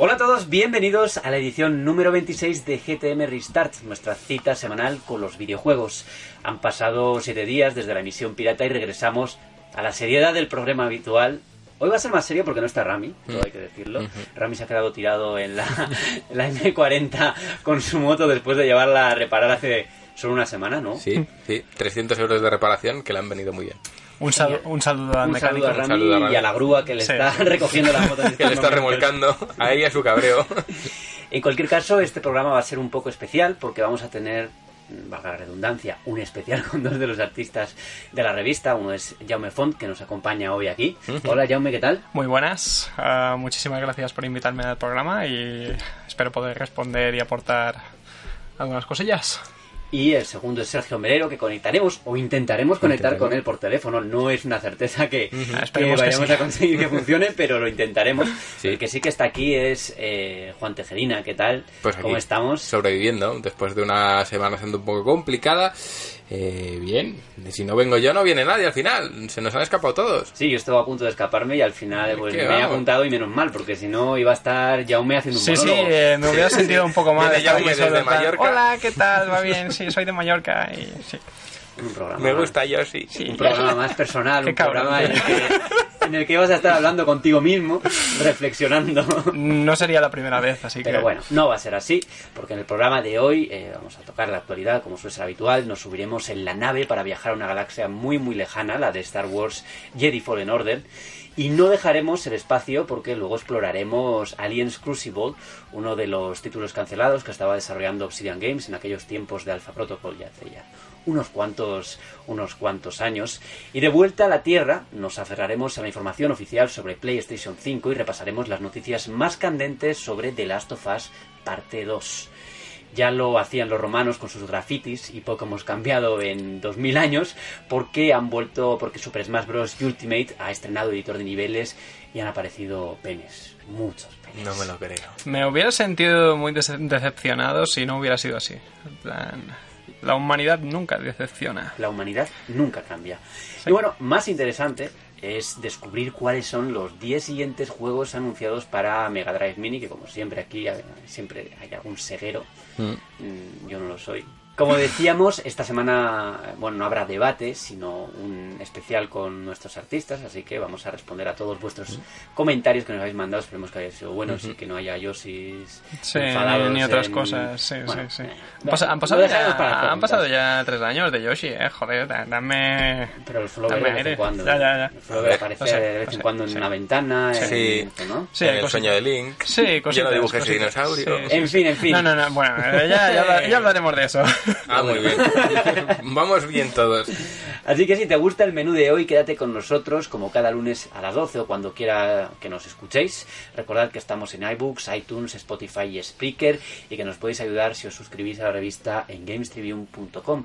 Hola a todos, bienvenidos a la edición número 26 de GTM Restart, nuestra cita semanal con los videojuegos. Han pasado siete días desde la emisión pirata y regresamos a la seriedad del programa habitual. Hoy va a ser más serio porque no está Rami, todo hay que decirlo. Rami se ha quedado tirado en la, en la M40 con su moto después de llevarla a reparar hace solo una semana, ¿no? Sí, sí, 300 euros de reparación que le han venido muy bien. Un, sal- un saludo al Un mecánico. saludo a Rami, saludo a Rami. y a la grúa que le Sí. está recogiendo la moto. en Que le está remolcando a ella su cabreo. En cualquier caso, este programa va a ser un poco especial porque vamos a tener, valga la redundancia, un especial con dos de los artistas de la revista. Uno es Jaume Font, que nos acompaña hoy aquí. Hola Jaume, ¿qué tal? Muy buenas. Ah, muchísimas gracias por invitarme al programa y espero poder responder y aportar algunas cosillas. Y el segundo es Sergio Merero, que conectaremos o intentaremos conectar con él por teléfono. No es una certeza que, vayamos sí. a conseguir que funcione, pero lo intentaremos. Sí. El que sí que está aquí es eh, Juan Tejerina, ¿qué tal? Pues ¿Cómo estamos? Sobreviviendo, después de una semana siendo un poco complicada. Eh, bien, si no vengo yo no viene nadie al final. Se nos han escapado todos. Sí, yo estaba a punto de escaparme y al final pues, ¿Qué me he apuntado y menos mal, porque si no iba a estar Jaume haciendo un Sí, sí, monólogo. eh, me hubiera sentido un poco mal. Viene Jaume desde Mallorca. Hola, ¿qué tal? ¿Va bien? Sí, soy de Mallorca y sí. Un programa, Me gusta yo, sí. un programa más personal, un cabrón, programa en el, que, en el que vas a estar hablando contigo mismo, reflexionando. No sería la primera vez, así que... Pero bueno, no va a ser así, porque en el programa de hoy eh, vamos a tocar la actualidad, como suele ser habitual, nos subiremos en la nave para viajar a una galaxia muy muy lejana, la de Star Wars Jedi Fallen Order, y no dejaremos el espacio porque luego exploraremos Aliens Crucible, uno de los títulos cancelados que estaba desarrollando Obsidian Games en aquellos tiempos de Alpha Protocol, ya hace ya unos cuantos, unos cuantos años. Y de vuelta a la Tierra nos aferraremos a la información oficial sobre PlayStation 5 y repasaremos las noticias más candentes sobre The Last of Us Parte 2. Ya lo hacían los romanos con sus grafitis y poco hemos cambiado en 2000 años porque han vuelto, porque Super Smash Bros. Ultimate ha estrenado editor de niveles y han aparecido penes, muchos penes. No me lo creo. Me hubiera sentido muy dece- decepcionado si no hubiera sido así. En plan, la humanidad nunca decepciona. La humanidad nunca cambia. Y bueno, más interesante es descubrir cuáles son los 10 siguientes juegos anunciados para Mega Drive Mini, que como siempre aquí siempre hay algún ceguero. Mm, Yo no lo soy. Como decíamos, esta semana, bueno, no habrá debate, sino un especial con nuestros artistas, así que vamos a responder a todos vuestros comentarios que nos habéis mandado. Esperemos que hayan sido buenos y que no haya yosis Sí, enfadados ni, otras en- coses, sí, Bueno, sí, sí. eh, Han, pasado, para ya, las han pasado preguntas. ya tres años de Yoshi, eh, joder, da- dame... Pero el Dame de vez en cuando. Ya, ya, ya. El Flower aparece de vez en cuando en sí. una ventana. en- Sí. ¿no? Sí, en el sueño de Link. Sí, Yo no dibujé ese dinosaurio. Sí, En fin, en fin. No, no, no, bueno, ya, ya hablaremos de eso. Ah, muy bien. Vamos bien todos. Así que si te gusta el menú de hoy, quédate con nosotros como cada lunes a las 12 o cuando quiera que nos escuchéis. Recordad que estamos en iBooks, iTunes, Spotify y Spreaker y que nos podéis ayudar si os suscribís a la revista en gamestribune.com.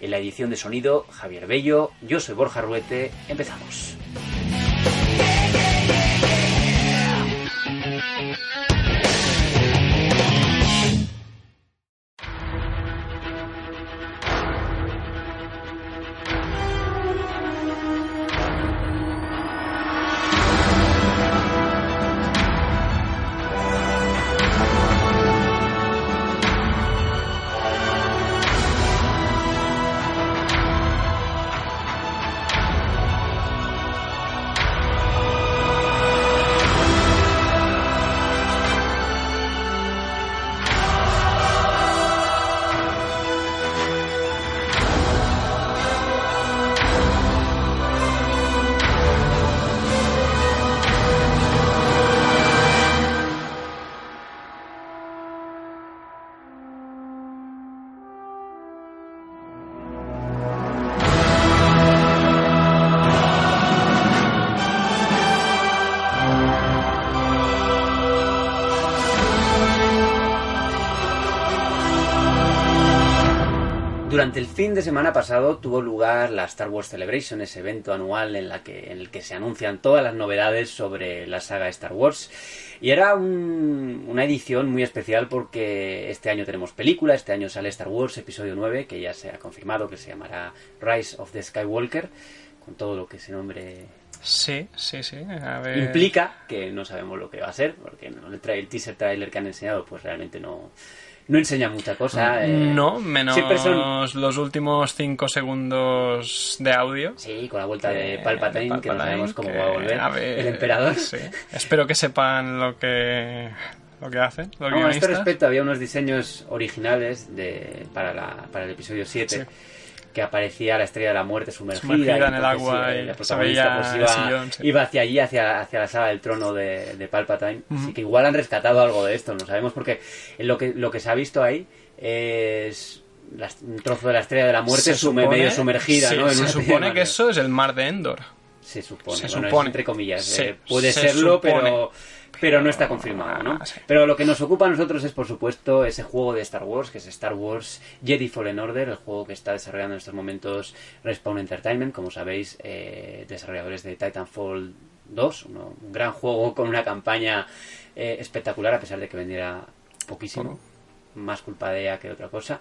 En la edición de sonido, Javier Bello, yo soy Borja Ruete, empezamos. Durante el fin de semana pasado tuvo lugar la Star Wars Celebration, ese evento anual en, la que, en el que se anuncian todas las novedades sobre la saga Star Wars. Y era un- una edición muy especial porque este año tenemos película, este año sale Star Wars Episodio 9, que ya se ha confirmado que se llamará Rise of the Skywalker, con todo lo que ese nombre Sí, sí, sí. A ver... implica, que no sabemos lo que va a ser, porque no, el, el teaser trailer que han enseñado pues realmente no, no enseña mucha cosa. eh. No, menos son los últimos 5 segundos de audio. Sí, con la vuelta de Eh, Palpatine, de que no sabemos cómo que, va a volver. a ver, el emperador. sí. Espero que sepan lo que lo que hacen los No, a este respecto había unos diseños originales de, para, la, para el episodio 7 Sí. Que aparecía la estrella de la muerte sumergida, Sumergida en el agua eh, y la se protagonista pues, iba, sillón, sí. iba hacia allí, hacia, hacia la sala del trono de, de Palpatine. Así que igual han rescatado algo de esto, no sabemos porque lo que, lo que se ha visto ahí es un trozo de la estrella de la muerte Se supone- medio sumergida, sí, ¿no? En se supone que eso es el mar de Endor. Se supone, Se bueno, es supone. entre comillas. Sí, eh, puede se serlo, supone. pero, pero no está confirmado, ¿no? Ah, sí. Pero lo que nos ocupa a nosotros es, por supuesto, ese juego de Star Wars, que es Star Wars Jedi Fallen Order, el juego que está desarrollando en estos momentos Respawn Entertainment, como sabéis, eh, desarrolladores de Titanfall 2, uno- un gran juego con una campaña eh, espectacular, a pesar de que vendiera poquísimo. Más culpa de ella que otra cosa.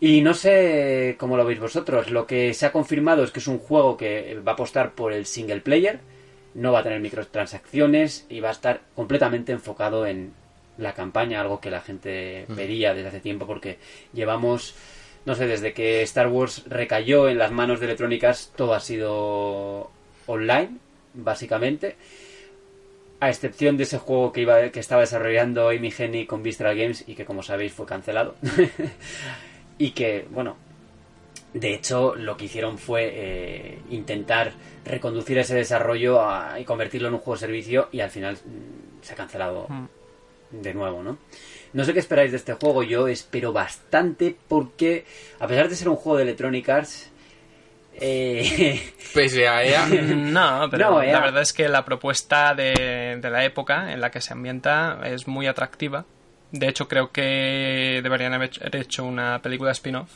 Y no sé cómo lo veis vosotros. Lo que se ha confirmado es que es un juego que va a apostar por el single player, no va a tener microtransacciones y va a estar completamente enfocado en la campaña, algo que la gente pedía desde hace tiempo porque llevamos, no sé, desde que Star Wars recayó en las manos de Electronic Arts, todo ha sido online, básicamente. A excepción de ese juego que iba que estaba desarrollando Amy Hennig con Visceral Games y que como sabéis fue cancelado. y que, bueno, de hecho lo que hicieron fue eh, intentar reconducir ese desarrollo a- y convertirlo en un juego de servicio y al final mm, se ha cancelado Mm. de nuevo, ¿no? No sé qué esperáis de este juego, yo espero bastante porque a pesar de ser un juego de Electronic Arts, eh, Pese a ella, No, pero No, ya. la verdad es que la propuesta de, de la época en la que se ambienta es muy atractiva. De hecho, creo que deberían haber hecho- haber hecho una película spin-off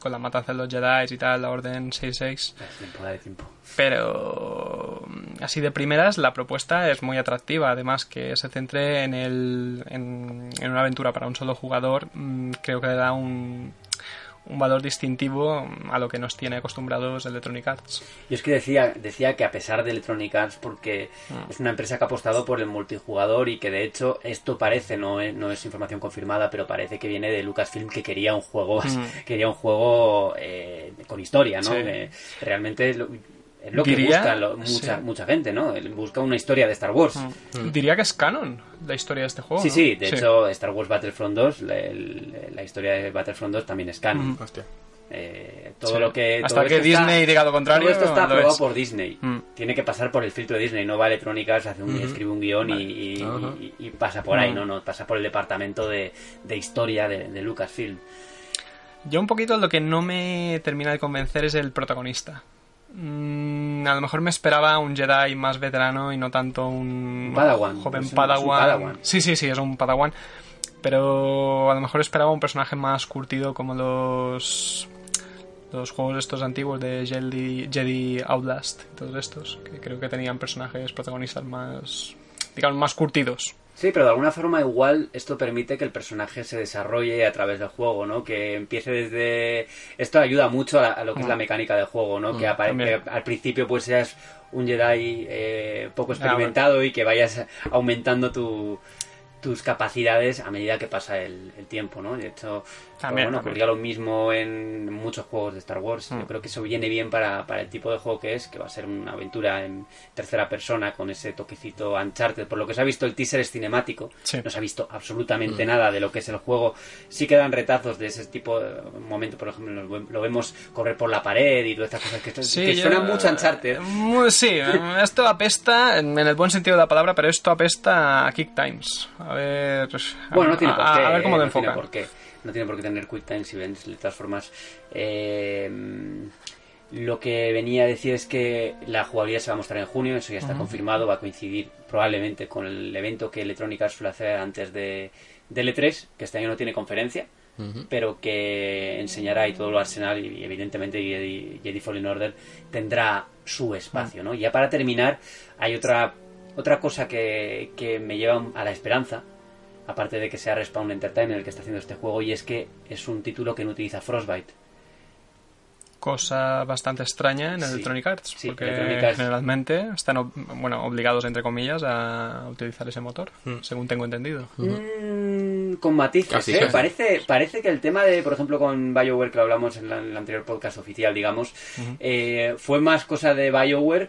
con la matanza de los Jedi y tal, la Orden 66. Dale tiempo, dale tiempo. Pero mm, así de primeras la propuesta es muy atractiva. Además que se centre en, el, en, en una aventura para un solo jugador, mm, creo que le da un, un valor distintivo mm, a lo que nos tiene acostumbrados Electronic Arts. Yo es que decía, decía que a pesar de Electronic Arts, porque Mm. es una empresa que ha apostado por el multijugador y que de hecho esto parece, no es, no es información confirmada, pero parece que viene de Lucasfilm que quería un juego, Mm. quería un juego eh, con historia, ¿no? Sí. Realmente lo- es lo que busca lo- mucha, sí. mucha gente, ¿no? Él Busca una historia de Star Wars. Mm. Diría que es canon la historia de este juego. Sí, ¿no? sí, de hecho Star Wars Battlefront 2, la, historia de Battlefront 2 también es canon. Mm. hostia. Eh, todo Sí. lo que Hasta todo que esto está- Disney diga lo contrario. todo esto está aprobado es. por Disney. Mm. Tiene que pasar por el filtro de Disney. No va a Electronic Arts, hace un, Ujú. escribe un guion y- Vale. y, Ajá. y- y pasa por ahí, Mm. ¿no? no Pasa por el departamento de, de historia de, de Lucasfilm. Yo un poquito lo que no me termina de convencer es el protagonista. Mm, a lo mejor me esperaba un Jedi más veterano y no tanto un Padawan. joven Es un- es un Padawan. Padawan. Sí, sí, sí, es un Padawan. Pero a lo mejor esperaba un personaje más curtido como los los juegos estos antiguos de Jedi, Jedi Outlast, todos estos, que creo que tenían personajes protagonistas más digamos más curtidos. Sí, pero de alguna forma igual esto permite que el personaje se desarrolle a través del juego, ¿no? Que empiece desde... Esto ayuda mucho a, a lo que es la mecánica del juego, ¿no? que, Mm, apare- también. que al principio pues seas un Jedi eh, poco experimentado y que vayas aumentando tu- tus capacidades a medida que pasa el, el tiempo, ¿no? De hecho, pues, También, bueno, también. ocurría lo mismo en muchos juegos de Star Wars. Mm. Yo creo que eso viene bien para, para el tipo de juego que es, que va a ser una aventura en tercera persona con ese toquecito Uncharted. Por lo que se ha visto, el teaser es cinemático. Sí. No se ha visto absolutamente Mm. nada de lo que es el juego. Sí quedan retazos de ese tipo de momento, por ejemplo, lo, vemos correr por la pared y todas estas cosas que, que yo- suenan mucho a Uncharted. Sí, esto apesta, en el buen sentido de la palabra, pero esto apesta a Kick Times. A ver. a- Bueno, no tiene por a- qué. A ver cómo eh, lo no tiene por qué. No tiene por qué tener quick times events. De todas formas, eh, lo que venía a decir es que la jugabilidad se va a mostrar en junio. Eso ya está confirmado. Va a coincidir probablemente con el evento que Electronic Arts suele hacer antes de, de L3, que este año no tiene conferencia. pero que enseñará y todo lo arsenal y evidentemente Jedi, Jedi Fallen Order tendrá su espacio, ¿no? Y ya para terminar, hay otra otra cosa que, que me lleva a la esperanza, aparte de que sea Respawn Entertainment el que está haciendo este juego, y es que es un título que no utiliza Frostbite. Cosa bastante extraña en Sí, Electronic Arts, sí, porque Electronic Arts- generalmente están ob- bueno, obligados, entre comillas, a utilizar ese motor, Mm. según tengo entendido. Mm, con matices, Casi, ¿eh? casi. Parece, parece que el tema de, por ejemplo, con BioWare, que lo hablamos en, la- en el anterior podcast oficial, digamos, eh, fue más cosa de BioWare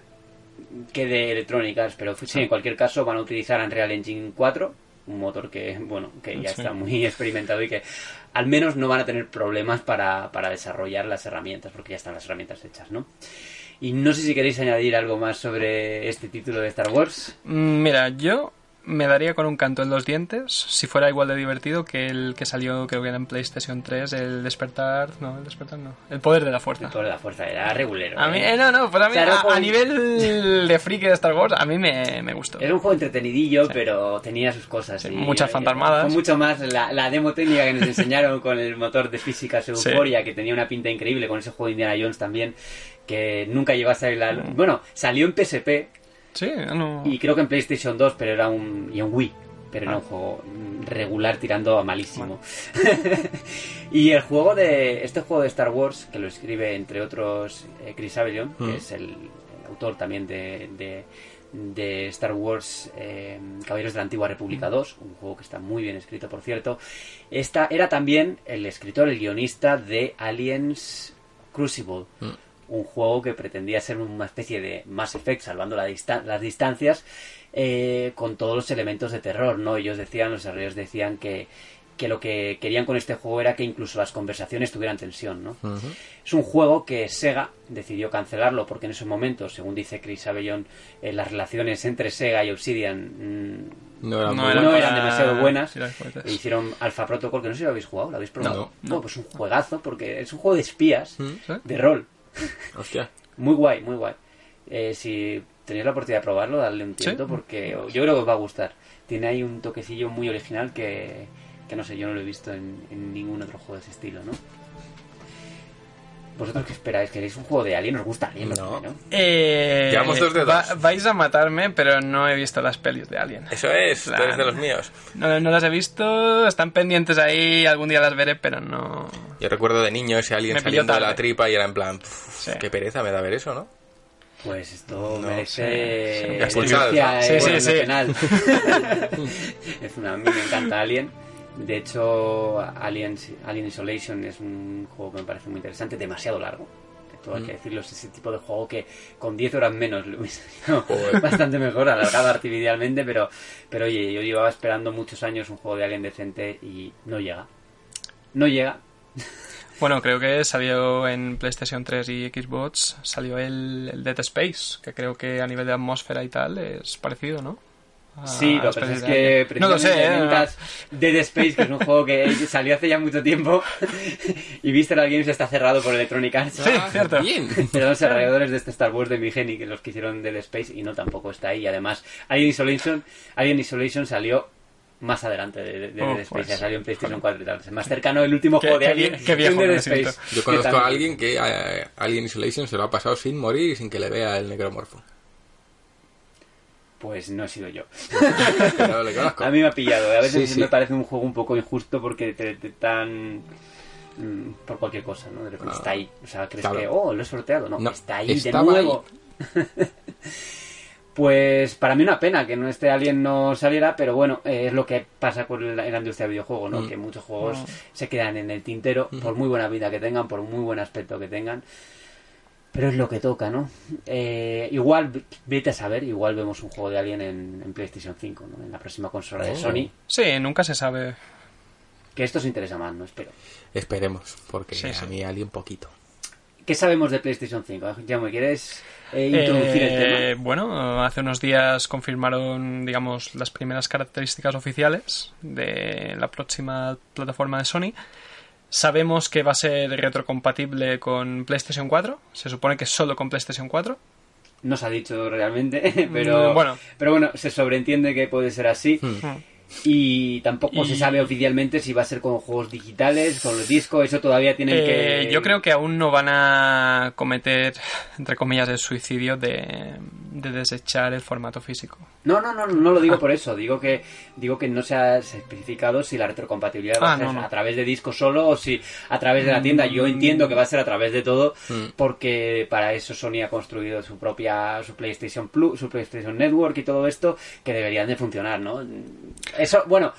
que de Electronic Arts, pero sí, en cualquier caso van a utilizar Unreal Engine 4, un motor que, bueno, que ya Sí. está muy experimentado y que al menos no van a tener problemas para, para desarrollar las herramientas, porque ya están las herramientas hechas, ¿no? Y no sé si queréis añadir algo más sobre este título de Star Wars. Mm, Mira, yo me daría con un canto en los dientes si fuera igual de divertido que el que salió, creo que era en PlayStation 3, el despertar. No, el despertar no. El poder de la fuerza. El poder de la fuerza era regulero. A mí, ¿eh? eh, no, no, pues a mí, O sea, era un a, juego- a nivel de friki de Star Wars, a mí me, me gustó. Era un juego entretenidillo, pero tenía sus cosas. Sí, y- muchas y- fantasmadas. Fue mucho más la, la demo técnica que nos enseñaron con el motor de física Sí. Euphoria, que tenía una pinta increíble, con ese juego de Indiana Jones también, que nunca llegó a salir la... Mm. Bueno, salió en PSP Sí, no. y creo que en PlayStation 2, pero era un... y en Wii. Pero era Ah. un juego mm, regular tirando a malísimo. y el juego de... Este juego de Star Wars, que lo escribe entre otros eh, Chris Avellon, Mm. que es el, el autor también de, de, de Star Wars eh, Caballeros de la Antigua República 2, un juego que está muy bien escrito, por cierto. Esta era también el escritor, el guionista de Aliens Crucible. Mm. Un juego que pretendía ser una especie de Mass Effect, salvando la distan- las distancias, eh, con todos los elementos de terror, ¿no? Ellos decían, los desarrolladores decían que, que lo que querían con este juego era que incluso las conversaciones tuvieran tensión, ¿no? Es un juego que Sega decidió cancelarlo porque en ese momento, según dice Chris Avellon, eh, las relaciones entre Sega y Obsidian mm, No eran demasiado buenas. e hicieron Alpha Protocol, que no sé si lo habéis jugado, ¿lo habéis probado? No, pues un juegazo porque es un juego de espías, Mm. ¿Sí? de rol. Hostia. Muy guay, muy guay. Eh, si tenéis la oportunidad de probarlo, darle un tiento Sí. porque yo creo que os va a gustar. Tiene ahí un toquecillo muy original que, que no sé, yo no lo he visto en, en ningún otro juego de ese estilo, ¿no? ¿Vosotros qué esperáis? ¿Queréis un juego de Alien? ¿Os gusta Alien? No. ¿no? Eh, Llevamos dos dedos. va- vais a matarme, pero no he visto las pelis de Alien. Eso es, tú eres de los míos. No, no las he visto, están pendientes ahí, algún día las veré, pero no... Yo recuerdo de niño ese Me pilló saliendo de la tripa y era en plan, "Puf, Sí. qué pereza me da ver eso, ¿no? Pues esto No merece sé, sí. Eh, Sí, sí, sí. nacional. es una, a mí me encanta Alien. De hecho, Alien, Alien Isolation es un juego que me parece muy interesante, demasiado largo. que Todo hay que Mm. decirlo, es ese tipo de juego que con 10 horas menos lo hubiese sido bastante mejor, alargado artificialmente, pero, pero oye, yo llevaba esperando muchos años un juego de Alien decente y no llega. No llega. Bueno, creo que salió en PlayStation 3 y Xbox, salió el, el Dead Space, que creo que a nivel de atmósfera y tal es parecido, ¿no? Sí, lo que pasa es que Alien. No lo sé, precisamente ¿eh? Dead Space, que es un juego que salió hace ya mucho tiempo, y Visceral Games está cerrado por Electronic Arts. Sí, cierto. Bien. Pero los desarrolladores de este Star Wars de Migeni, que los que hicieron Dead Space, y no tampoco está ahí. Y además, Alien Isolation, Alien Isolation salió más adelante de, de- de Oh, Dead Space, pues. ya salió en PlayStation 4 y tal. Es más cercano el último Qué- juego de Alien que Dead Space. Yo conozco a alguien que a Alien Isolation se lo ha pasado sin morir y sin que le vea el necromorfo. Pues no he sido yo. Pero le conozco. A mí me ha pillado. A veces Sí, sí. me parece un juego un poco injusto porque te, te tan mm, por cualquier cosa, ¿no? De repente Ah, está ahí. O sea, crees claro. que, oh, lo he sorteado. No, No, está ahí de nuevo. pues para mí una pena que no este Alien no saliera, pero bueno, eh, es lo que pasa con la, en la industria del videojuego, ¿no? Mm. Que muchos juegos se quedan en el tintero, por muy buena vida que tengan, por muy buen aspecto que tengan. Pero es lo que toca, ¿no? Eh, igual, vete a saber, igual vemos un juego de Alien en, en PlayStation 5, ¿no? En la próxima consola de Oh. Sony. Sí, nunca se sabe. Que esto os interesa más, ¿no? Espero. Esperemos, porque Sí, a sí. mí alguien poquito. ¿Qué sabemos de PlayStation 5? Ya me quieres eh, introducir el Eh, tema. Bueno, hace unos días confirmaron, digamos, las primeras características oficiales de la próxima plataforma de Sony. Sabemos que va a ser retrocompatible con PlayStation 4. Se supone que solo con PlayStation 4. No se ha dicho realmente, pero Mm, bueno. pero bueno, se sobreentiende que puede ser así. Mm. Y tampoco se sabe oficialmente si va a ser con juegos digitales, con el disco, eso todavía tienen Eh, que... Yo creo que aún no van a cometer, entre comillas, el suicidio de, de desechar el formato físico. No, no, no, no lo digo Ah. por eso. Digo que digo que no se ha especificado si la retrocompatibilidad va Ah, a ser no, no. a través de disco solo o si a través de la tienda. Yo entiendo que va a ser a través de todo Mm. porque para eso Sony ha construido su propia su PlayStation Plus, su PlayStation Network y todo esto que deberían de funcionar, ¿no? Eso, bueno,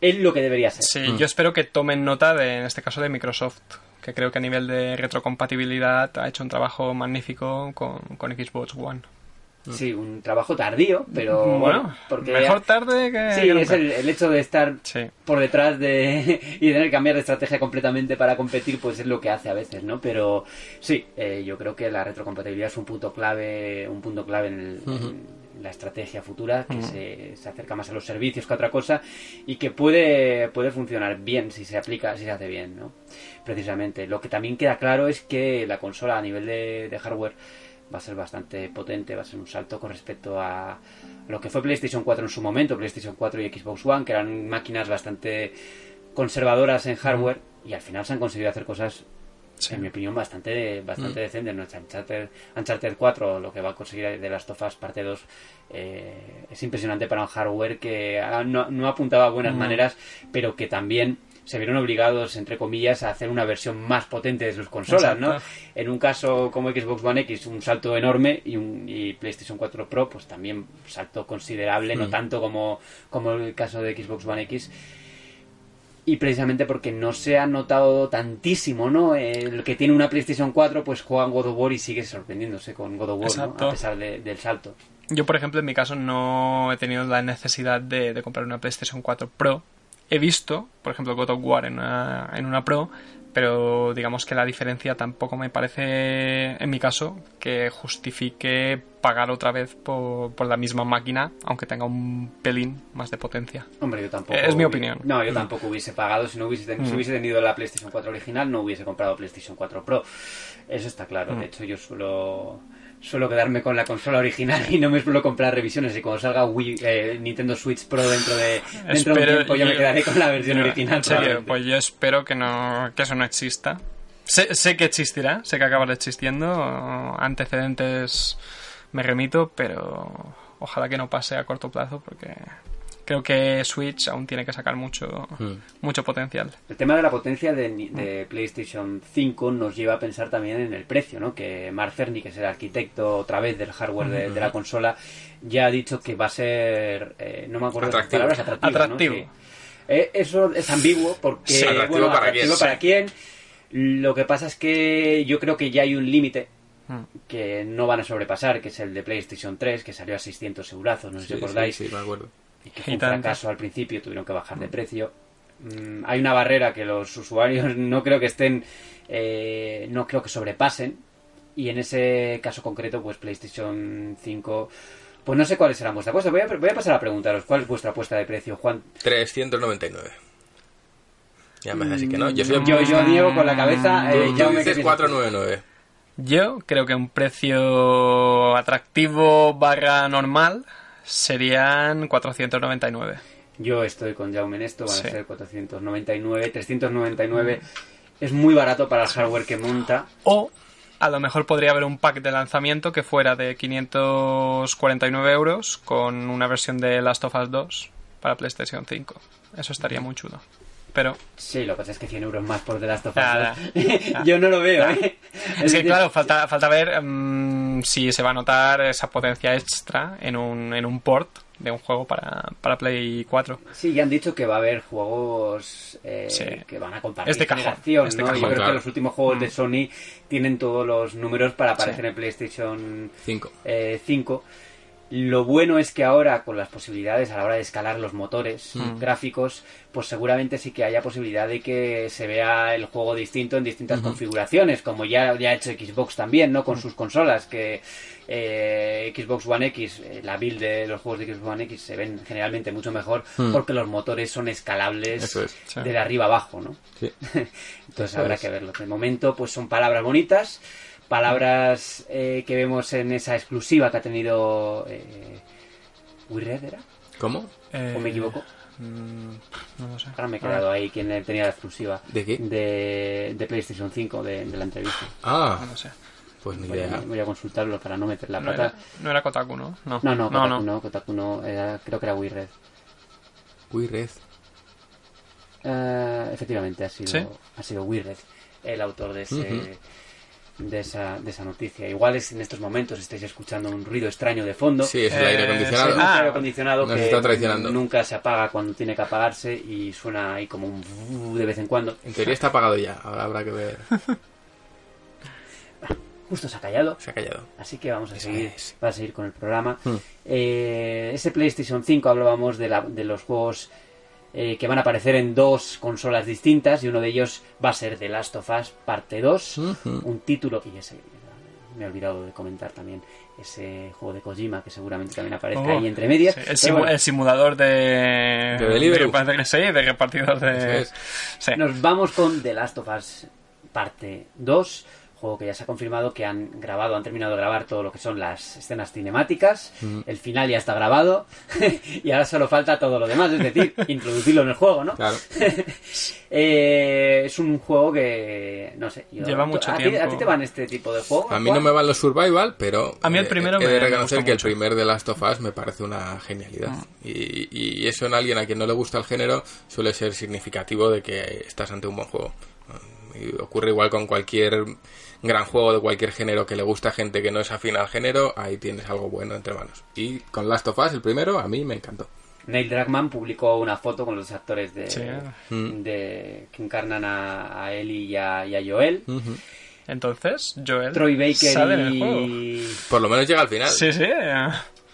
es lo que debería ser. Sí, yo espero que tomen nota, de, en este caso, de Microsoft, que creo que a nivel de retrocompatibilidad ha hecho un trabajo magnífico con, con Xbox One. Sí, un trabajo tardío, pero bueno, porque mejor tarde que... Sí, que es el, el hecho de estar Sí. por detrás de y tener que cambiar de estrategia completamente para competir, pues es lo que hace a veces, ¿no? Pero sí, eh, yo creo que la retrocompatibilidad es un punto clave, un punto clave en, el- en la estrategia futura, que se, se acerca más a los servicios que a otra cosa y que puede, puede funcionar bien si se aplica, si se hace bien, ¿no? Precisamente. Lo que también queda claro es que la consola a nivel de, de hardware va a ser bastante potente, va a ser un salto con respecto a lo que fue PlayStation 4 en su momento, PlayStation 4 y Xbox One, que eran máquinas bastante conservadoras en hardware y al final se han conseguido hacer cosas Sí. en mi opinión bastante bastante decentes ¿no? Uncharted, Uncharted 4 lo que va a conseguir de las tofas parte 2 eh, es impresionante para un hardware que ah, no, no apuntaba a buenas maneras pero que también se vieron obligados entre comillas a hacer una versión más potente de sus consolas ¿no? En un caso como Xbox One X un salto enorme y, un, y PlayStation 4 Pro pues también un salto considerable no tanto como, como el caso de Xbox One X y precisamente porque no se ha notado tantísimo, ¿no? El que tiene una PlayStation 4 pues juega en God of War y sigue sorprendiéndose con God of War, ¿no? A pesar de- del salto. Yo, por ejemplo, en mi caso no he tenido la necesidad de, de comprar una PlayStation 4 Pro. He visto, por ejemplo, God of War en una, en una Pro, pero digamos que la diferencia tampoco me parece, en mi caso, que justifique pagar otra vez por, por la misma máquina, aunque tenga un pelín más de potencia. Hombre, yo tampoco... Es mi opinión. No, yo tampoco hubiese pagado. Si no hubiese, ten- si Mm. hubiese tenido la PlayStation 4 original, no hubiese comprado PlayStation 4 Pro. Eso está claro. Mm. De hecho, yo suelo... Suelo quedarme con la consola original y no me suelo comprar revisiones. Y cuando salga Wii, eh, Nintendo Switch Pro dentro de, dentro de un Espero- tiempo, yo me quedaré con la versión Yo- original. En serio, pues yo espero que no que eso no exista. Sé, sé que existirá, sé que acabará existiendo. Antecedentes me remito, pero ojalá que no pase a corto plazo porque creo que Switch aún tiene que sacar mucho, Mm. mucho potencial. El tema de la potencia de, de PlayStation 5 nos lleva a pensar también en el precio, ¿no? Que Mark Cerny, que es el arquitecto otra vez del hardware de, de la consola, ya ha dicho que va a ser, eh, no me acuerdo de las palabras, atractivo. ¿no? Atractivo. Sí. Eh, eso es ambiguo porque, Sí, atractivo bueno, para atractivo quién, para sí. quién. Lo que pasa es que yo creo que ya hay un límite Mm. que no van a sobrepasar, que es el de PlayStation 3, que salió a 600 eurazos, no sé si Sí, sí, acordáis sí, me acuerdo. Y que fue un tanto. fracaso al principio, tuvieron que bajar de precio. Mm, hay una barrera que los usuarios no creo que estén, eh, no creo que sobrepasen. Y en ese caso concreto, pues PlayStation 5, pues no sé cuáles serán vuestras apuestas. Voy a, voy a pasar a preguntaros, ¿cuál es vuestra apuesta de precio, Juan? 399. Ya me hace así que no. Yo soy Yo, yo niego con la cabeza. eh, Tú, ya tú me dices quedé- 499. Yo creo que un precio atractivo barra normal serían 499. Yo estoy con Jaume en esto, van Sí. a ser 499, 399. Es muy barato para el hardware que monta. O a lo mejor podría haber un pack de lanzamiento que fuera de 549 euros con una versión de Last of Us 2 para PlayStation 5. Eso estaría muy chulo. Pero Sí, lo que pasa es que 100 euros más por The Last of Us. Yo no lo veo, ¿eh? es que claro, falta, falta ver mm, si se va a notar esa potencia extra en un, en un port de un juego para, para Play 4. Sí, ya han dicho que va a haber juegos eh, Sí. que van a compartir Es de cajón, generación, es de ¿no? cajón, Yo creo claro. que los últimos juegos de Sony tienen todos los números para aparecer Sí. en PlayStation 5. eh, 5. Lo bueno es que ahora, con las posibilidades a la hora de escalar los motores gráficos, pues seguramente sí que haya posibilidad de que se vea el juego distinto en distintas configuraciones, como ya, ya ha hecho Xbox también, ¿no? Con sus consolas, que eh, Xbox One X, eh, la build de los juegos de Xbox One X se ven generalmente mucho mejor porque los motores son escalables Eso es. Sí. de arriba abajo, ¿no? Sí. Entonces Eso habrá es. que verlo. De momento, pues son palabras bonitas, palabras eh, que vemos en esa exclusiva que ha tenido eh, Wired, ¿era? ¿Cómo? Eh, ¿O me equivoco? mm, no lo sé. Ahora me he A ver, quedado ahí quien tenía la exclusiva. ¿De qué? De, de PlayStation 5, de, de la entrevista. Ah, no lo sé. pues ni Voy a, idea. voy a consultarlo para no meter la No pata. era, no era Kotaku, ¿no? No, No, no. Kotaku no, Kotaku no, era- creo que era WeRed. Uy, red. Eh, efectivamente, ha sido, ¿Sí? ha sido WeRed el autor de, ese. De, esa, de esa noticia. Igual es en estos momentos estáis escuchando un ruido extraño de fondo. Sí, es el Eh, aire Es acondicionado. un Ah, aire acondicionado nos que está traicionando. nunca se apaga cuando tiene que apagarse y suena ahí como un de vez en cuando. En teoría está apagado ya. Ahora habrá que ver. Justo se ha callado. Se ha callado. Así que vamos a seguir, es. va a seguir con el programa. Hmm. Eh, ese PlayStation 5 hablábamos de, la- de los juegos eh, que van a aparecer en dos consolas distintas y uno de ellos va a ser The Last of Us Parte 2, Ujú. un título y ese me he olvidado de comentar también ese juego de Kojima que seguramente también aparezca Oh, ahí entre medias. sí, el, simu- bueno, el simulador de. De Deliveroo. parece que sí, de repartidor de. Sí. Nos vamos con The Last of Us Parte 2, juego que ya se ha confirmado que han grabado, han terminado de grabar todo lo que son las escenas cinemáticas, el final ya está grabado y ahora solo falta todo lo demás, es decir, introducirlo en el juego, ¿no? Claro. Eh, es un juego que, no sé, yo- Lleva mucho ¿a ti, tiempo. ¿A ti te van este tipo de juegos? A mí no me van los survival, pero A mí el eh, primero he me- de me reconocer que el primer de Last of Us me parece una genialidad. Ah. Y, y eso en alguien a quien no le gusta el género suele ser significativo de que estás ante un buen juego. Y ocurre igual con cualquier gran juego de cualquier género que le gusta a gente que no es afín al género, ahí tienes algo bueno entre manos. Y con Last of Us, el primero, a mí me encantó. Neil Druckmann publicó una foto con los actores de, Sí. Mm. de que encarnan a, a Ellie y a, y a Joel. Entonces, Joel. Troy Baker sale en el y... juego. Por lo menos llega al final. Sí, sí.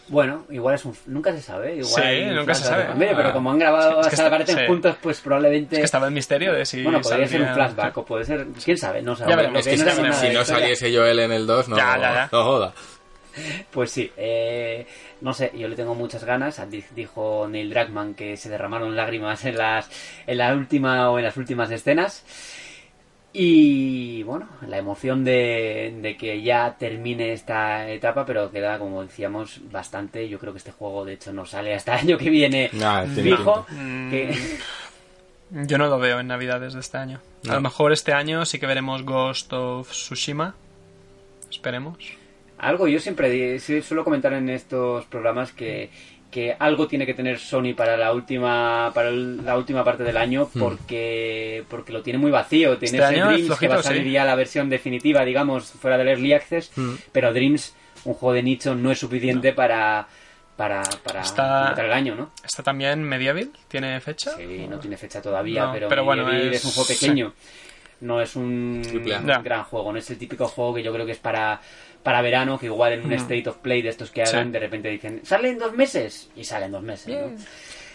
Bueno, igual es un... Nunca se sabe. Igual Sí, nunca se sabe. pero como han grabado Sí, es que sí. juntos, pues probablemente... Es que estaba el misterio de si. Bueno, podría ser un flashback o puede ser... ¿Quién sabe? No Ya. Lo Es que no si, no historia. saliese Joel en el 2, no, Ya, ya, ya. no joda. Pues sí, eh, no sé, yo le tengo muchas ganas. Di- Dijo Neil Druckmann que se derramaron lágrimas en las en la última o en las últimas escenas. Y bueno, la emoción de, de que ya termine esta etapa, pero queda, como decíamos, bastante. Yo creo que este juego, de hecho, no sale hasta el año que viene Nah, fijo. pinta. Mm, que- Yo no lo veo en Navidades de este año. A lo mejor este año sí que veremos Ghost of Tsushima. Esperemos. Algo, yo siempre suelo comentar en estos programas que, que algo tiene que tener Sony para la última para el- la última parte del año porque porque lo tiene muy vacío. Tiene Hmm. Este ese Dreams que va a flojito, salir sí. ya la versión definitiva, digamos, fuera del Early Access, Hmm. pero Dreams, un juego de nicho, no es suficiente para para, para Está- completar el año, ¿no? ¿Está también Medieval? ¿Tiene fecha? Sí, no tiene fecha todavía, No, pero, pero bueno, Medieval es- es un juego pequeño. No es un gran juego, no es el típico juego que yo creo que es para, para verano, que igual en un. State of Play de estos que hagan, Sí. de repente dicen, sale en dos meses, y sale en dos meses. ¿no?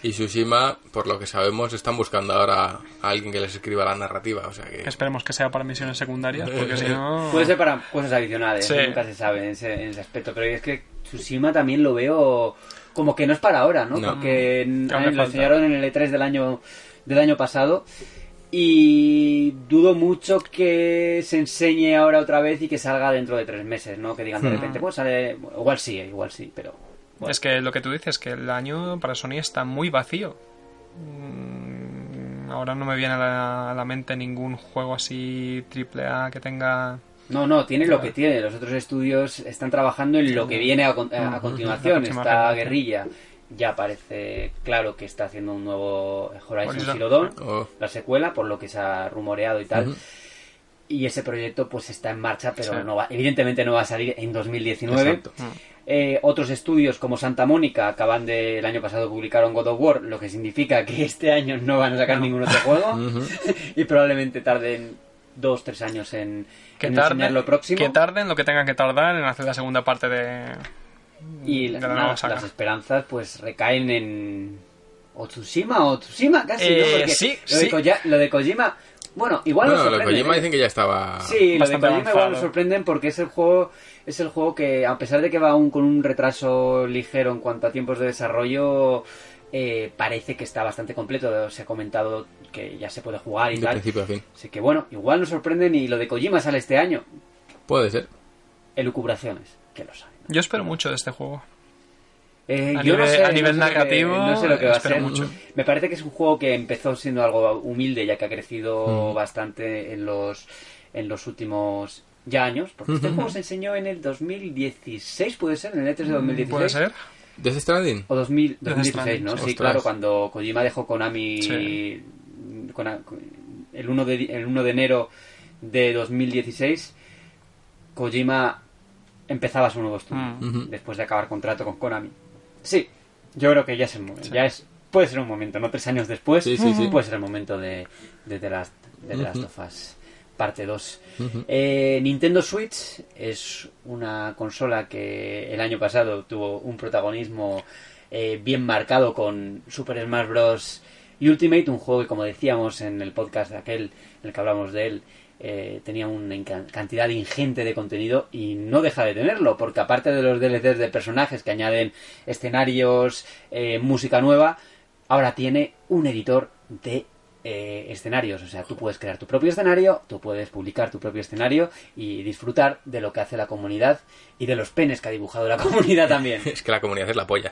Y Tsushima, por lo que sabemos, están buscando ahora a alguien que les escriba la narrativa. O sea que. Esperemos que sea para misiones secundarias, porque si no... Puede ser para cosas adicionales, Sí. nunca se sabe en ese, en ese aspecto, pero es que Tsushima también lo veo como que no es para ahora, ¿no? No. Porque lo enseñaron en el E3 del año, del año pasado y dudo mucho que se enseñe ahora otra vez y que salga dentro de tres meses, ¿no? Que digan de Hmm. repente, pues sale, igual sí, igual sí, pero... bueno. Es que lo que tú dices, que el año para Sony está muy vacío. Mm, Ahora no me viene a la, a la mente ningún juego así triple A que tenga... No, no, tiene lo que tiene. Los otros estudios están trabajando en lo que viene a, a- Ujú. continuación. Esta guerrilla ya parece claro que está haciendo un nuevo Horizon Horizon. Zero Dawn, Oh. la secuela, por lo que se ha rumoreado y tal. Y ese proyecto pues está en marcha, pero Sí. no va, evidentemente no va a salir en 2019. Exacto. Eh, otros estudios como Santa Mónica acaban de el año pasado publicaron God of War, lo que significa que este año no van a sacar ningún otro juego y probablemente tarden dos, tres años en, Que en tarden, enseñar lo próximo. que tarden lo que tengan que tardar en hacer la segunda parte de... Y la- nada, saga. las esperanzas pues recaen en o Tsushima o Tsushima casi, Eh, ¿no? Porque sí, lo, de sí. Koja- lo de Kojima, bueno, igual Bueno, nos lo de sorprende. Kojima ¿eh? dicen que ya estaba. Sí, lo de Kojima igual nos avanzado. sorprenden porque es el juego es el juego que a pesar de que va aún con un retraso ligero en cuanto a tiempos de desarrollo eh, parece que está bastante completo. Se ha comentado que ya se puede jugar y De tal. principio a fin. Así que bueno, igual nos sorprenden y lo de Kojima sale este año. Puede ser. Elucubraciones, que lo saben. Yo espero mucho de este juego. Eh, A yo no nivel- sé, a nivel no sé que- narrativo, no sé lo que va a ser. mucho. Me parece que es un juego que empezó siendo algo humilde, ya que ha crecido Mm. bastante en los en los últimos ya años. Porque este juego se enseñó en el 2016, puede ser, en el E3 de 2016. ¿Puede ser? ¿Death Stranding? O 2000, Death 2016, ¿no? Stranding, Sí, ostras. claro, cuando Kojima dejó Konami Sí. con- el, 1 de, el 1 de enero de 2016, Kojima empezaba su nuevo estudio, Mm. Después de acabar contrato con Konami. Sí, yo creo que ya es el momento, Sí. ya es, puede ser un momento, ¿no? Tres años después, Sí, sí, sí. puede ser el momento de, de The Last, de The Last of Us parte 2. Ujú. Eh, Nintendo Switch es una consola que el año pasado tuvo un protagonismo eh, bien marcado con Super Smash Bros. Ultimate, un juego que como decíamos en el podcast de aquel en el que hablamos de él, eh, tenía una cantidad ingente de contenido y no deja de tenerlo, porque aparte de los DLCs de personajes que añaden escenarios, eh, música nueva, ahora tiene un editor de eh, escenarios. O sea, tú puedes crear tu propio escenario, tú puedes publicar tu propio escenario y disfrutar de lo que hace la comunidad y de los penes que ha dibujado la comunidad también. Es que la comunidad es la polla.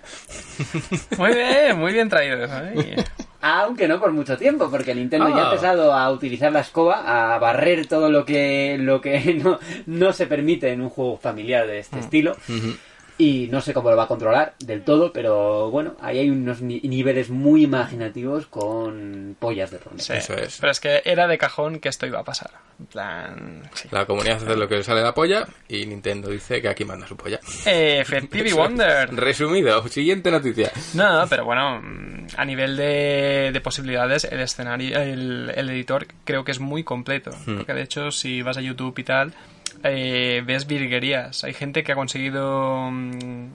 Muy bien, muy bien traído eso. ¿eh? Aunque no por mucho tiempo, porque Nintendo ya ha Ah. empezado a utilizar la escoba, a barrer todo lo que, lo que no, no se permite en un juego familiar de este estilo. Ujú. Y no sé cómo lo va a controlar del todo, pero bueno, ahí hay unos ni- niveles muy imaginativos con pollas de medio. Sí, Eso es. Pero es que era de cajón que esto iba a pasar. Plan. Sí. La comunidad hace lo que le sale la polla y Nintendo dice que aquí manda su polla. Eh, Stevie Wonder. Resumido, siguiente noticia. No, pero bueno, a nivel de, de posibilidades, el escenario, el, el editor creo que es muy completo. Hmm. Porque de hecho, si vas a YouTube y tal, eh, ves virguerías. Hay gente que ha conseguido. mm,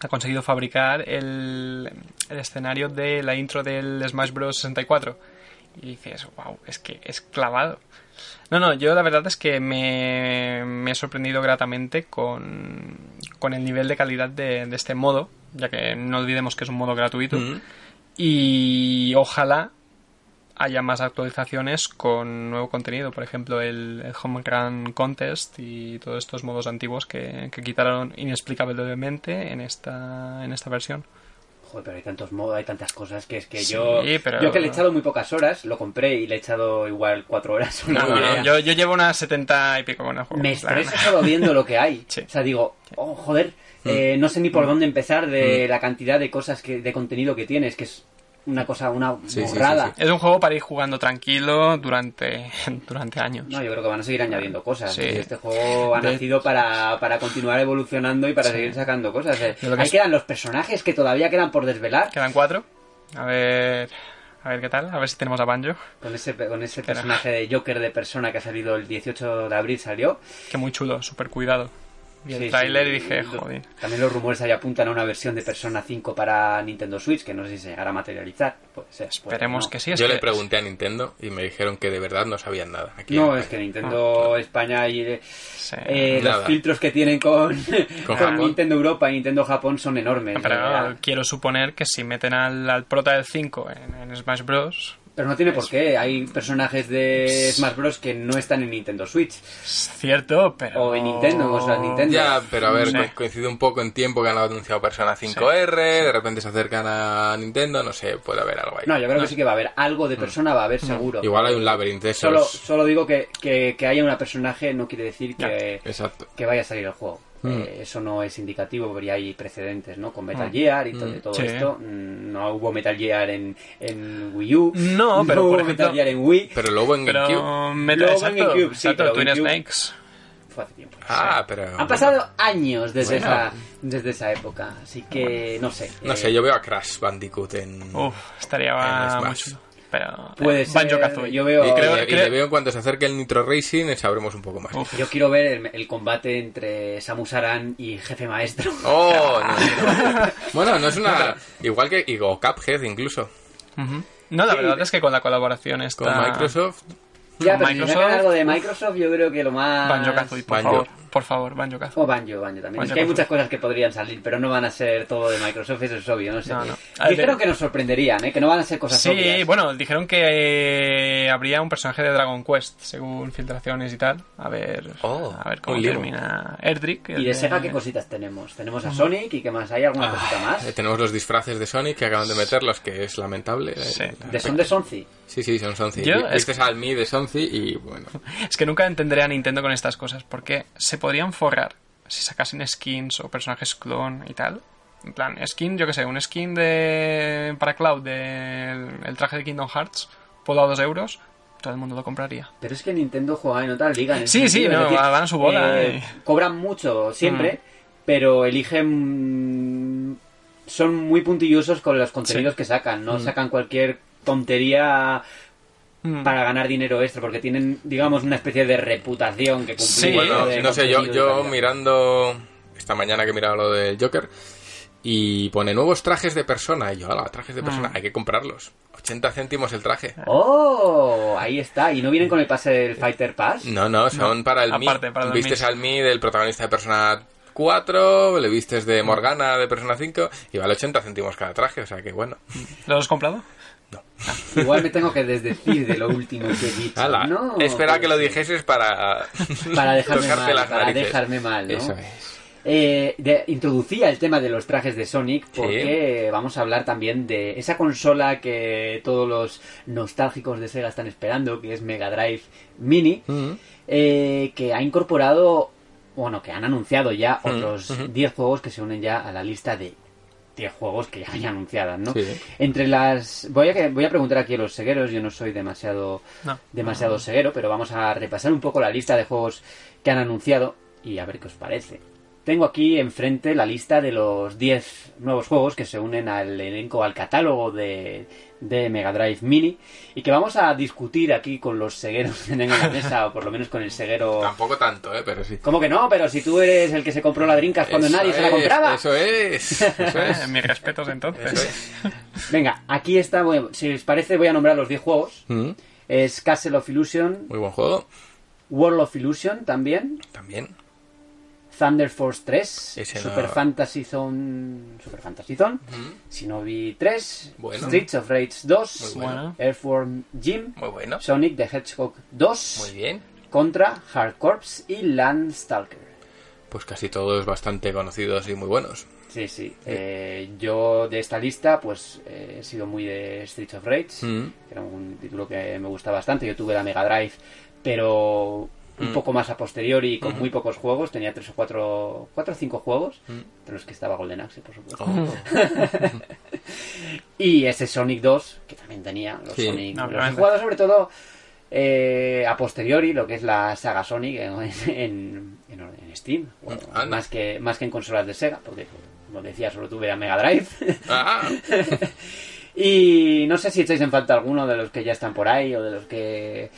ha conseguido fabricar el, el escenario de la intro del Smash Bros. 64. Y dices, wow, es que es clavado. No, no, yo la verdad es que me, me he sorprendido gratamente con, con el nivel de calidad de, de este modo, ya que no olvidemos que es un modo gratuito. Mm. Y ojalá haya más actualizaciones con nuevo contenido, por ejemplo el, el Home Run Contest y todos estos modos antiguos que, que quitaron inexplicablemente en esta, en esta versión. Joder, pero hay tantos modos, hay tantas cosas que es que Sí, yo. pero- Yo que le he echado muy pocas horas, lo compré y le he echado igual cuatro horas. No, no, yo, yo llevo unas 70 y pico con el juego. Me estresa solo viendo lo que hay. Sí. O sea, digo, oh, joder, eh, no sé ni por dónde empezar de la cantidad de cosas que, de contenido que tienes, que es una cosa, una Sí, sí, sí, borrada. sí. Es un juego para ir jugando tranquilo durante, durante años. No, yo creo que van a seguir añadiendo cosas. Este juego ha De- nacido para, para continuar evolucionando y para seguir sacando cosas. Yo lo que Ahí es- quedan los personajes que todavía quedan por desvelar. Quedan cuatro. A ver, a ver qué tal. A ver si tenemos a Banjo. Con ese, con ese personaje de Joker de persona que ha salido el 18 de abril, salió. Que muy chulo, súper cuidado. Vi el Sí, tráiler sí. y dije, joder. También los rumores ahí apuntan a una versión de Persona 5 para Nintendo Switch, que no sé si se llegará a materializar. Esperemos no. que sí. Es Yo que le pregunté a Nintendo y me dijeron que de verdad no sabían nada. Aquí No, es que. Nintendo España y eh, sí. eh, los filtros que tienen con. Nintendo Europa y Nintendo Japón son enormes. Pero Eh, quiero suponer que si meten al, al prota del 5 en, en Smash Bros. Pero no tiene por qué. Hay personajes de Smash Bros. que no están en Nintendo Switch. Cierto, pero. O en Nintendo, cosas Nintendo. Ya, pero a ver, Sí. co- coincide un poco en tiempo que han anunciado Persona 5R, de repente se acercan a Nintendo, no sé, puede haber algo ahí. No, yo creo que sí que va a haber algo de persona, va a haber seguro. Mm. Igual hay un laberinto de esos. Solo, solo digo que, que, que haya una personaje no quiere decir que, Exacto. que vaya a salir el juego. Mm. Eh, eso no es indicativo, porque ya hay precedentes, ¿no? Con Metal Gear y todo, Mm. todo Sí. esto. Mm, No hubo Metal Gear en, en Wii U. No, pero, hubo por ejemplo- Metal Gear en Wii. Pero luego en GameCube. Pero. Meta, Luego en GameCube, sí, exacto, pero Twin GameCube- Snakes. Fue hace tiempo. Ah, pero. Han pasado años desde, Bueno. esa, desde esa época, así que no sé. No eh, sé, yo veo a Crash Bandicoot en. Uf, estaría En Smash. Pero. Puede Banjo ser, Kazooie. yo veo- Y, creo- le, y creo- le veo en cuanto se acerque el Nitro Racing, sabremos un poco más. Uf. Yo quiero ver el, el combate entre Samus Aran y Jefe Maestro. Oh, no, no. Bueno, no es una. Igual que. Y o Cuphead incluso. No, la Sí, verdad es que con la colaboración está. Con Microsoft. Ya, pero Microsoft- si sacan algo de Microsoft, yo creo que lo más... Banjo Kazooie, por Banjo. favor. Por favor, Banjo Kazooie. O Banjo, Banjo también. Banjo es que hay muchas cosas que podrían salir, pero no van a ser todo de Microsoft, eso es obvio, no sé. No, no. Ver, Dijeron de- que nos sorprenderían, ¿eh? que no van a ser cosas Sí, obvias. bueno, dijeron que eh, habría un personaje de Dragon Quest, según filtraciones y tal. A ver, Oh, a ver cómo termina Erdrick. el ¿Y de Sega qué cositas tenemos? Tenemos a Sonic y qué más, ¿hay alguna cosita más? Eh, tenemos los disfraces de Sonic que acaban de meterlos, que es lamentable. eh, Sí. la- De son de Sonzi. Sí, sí, son Sonzi. Yo, Vi- es al Mi de Sonzi y bueno. Es que nunca entenderé a Nintendo con estas cosas, porque se podrían forrar si sacasen skins o personajes clon y tal. En plan, skin, yo que sé, un skin de para Cloud del el traje de Kingdom Hearts, puedo a dos euros, todo el mundo lo compraría. Pero es que Nintendo juega en otra liga. en Sí, sí, no, es decir, van a su bola, eh. Cobran mucho siempre, pero eligen... Son muy puntillosos con los contenidos Sí. que sacan, no sacan cualquier tontería Mm. para ganar dinero extra, porque tienen, digamos, una especie de reputación que cumplir. Sí, Bueno, de no sé, yo, yo mirando esta mañana que he mirado lo del Joker y pone nuevos trajes de persona y yo, ala, trajes de persona, Mm. hay que comprarlos. 80 céntimos el traje. ¡Oh! Ahí está. ¿Y no vienen con el pase del Fighter Pass? No, no, son para el aparte, Mi. para Vistes al Mi del protagonista de Persona 4, le vistes de Morgana de Persona 5 y vale 80 céntimos cada traje, o sea que bueno. ¿Lo has comprado? Igual me tengo que desdecir de lo último que he dicho. Ala, no, espera que lo dijeses para, Para dejarme mal, las para narices. dejarme mal, ¿no? Eso es. Eh, de- introducía el tema de los trajes de Sonic porque vamos a hablar también de esa consola que todos los nostálgicos de Sega están esperando, que es Mega Drive Mini, eh, que ha incorporado, bueno, que han anunciado ya otros ujú. 10 juegos que se unen ya a la lista de 10 juegos que ya hay anunciadas, ¿no? Sí. Entre las... Voy a, que- voy a preguntar aquí a los segueros, yo no soy demasiado No. demasiado ceguero, pero vamos a repasar un poco la lista de juegos que han anunciado y a ver qué os parece. Tengo aquí enfrente la lista de los 10 nuevos juegos que se unen al elenco, al catálogo de, de Mega Drive Mini y que vamos a discutir aquí con los cegueros que tengo en la mesa, o por lo menos con el ceguero... Tampoco tanto, ¿eh? pero sí. ¿Cómo que no? Pero si tú eres el que se compró la Dreamcast cuando Eso nadie se la compraba. Eso es, eso es. mis respetos entonces. Es. Venga, aquí está, voy- si os parece voy a nombrar los 10 juegos. Mm, Es Castle of Illusion, Muy buen juego, World of Illusion también, también. Thunder Force 3, Ese Super no- Fantasy Zone, Super Fantasy Zone, Shinobi 3, Bueno. Streets of Rage 2, Muy bueno. Earthworm Jim, Muy bueno. Sonic the Hedgehog 2, Muy bien. Contra, Hard Corps y Landstalker. Pues casi todos bastante conocidos y muy buenos. Sí, sí. Eh, yo de esta lista, pues eh, he sido muy de Streets of Rage, Mm. que era un título que me gusta bastante. Yo tuve la Mega Drive, pero un Mm. poco más a posteriori y con Ujú. muy pocos juegos. Tenía tres o cuatro, cuatro o cinco juegos, Mm. entre los que estaba Golden Axe, por supuesto. Oh. Y ese Sonic 2, que también tenía los Sí. Sonic. No, los he jugado sobre todo eh, a posteriori, lo que es la saga Sonic en, en, en- en Steam. Anda. más, que, más que en consolas de Sega, porque como decía, solo tuve la Mega Drive. Ah, y no sé si echáis en falta alguno de los que ya están por ahí o de los que...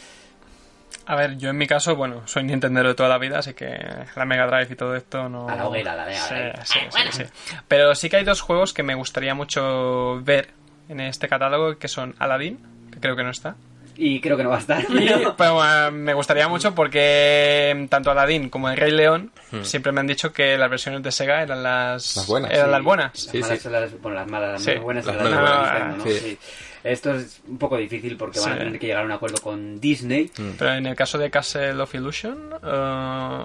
A ver, yo en mi caso, bueno, soy Nintendero de toda la vida, así que la Mega Drive y todo esto no... A la hoguera, la Mega Sí, Drive. sí, sí, sí. Pero sí que hay dos juegos que me gustaría mucho ver en este catálogo, que son Aladdin, que creo que no está. Y creo que no va a estar. Y, pero, eh, me gustaría mucho porque tanto Aladdin como el Rey León siempre me han dicho que las versiones de Sega eran las, Las buenas. Eran Sí, las buenas. Las malas sí. son las, bueno, las malas, las buenas las son las menos de buenas, Nintendo, ¿no? Sí. Sí. Esto es un poco difícil porque van a Sí. tener que llegar a un acuerdo con Disney. Pero en el caso de Castle of Illusion, eh,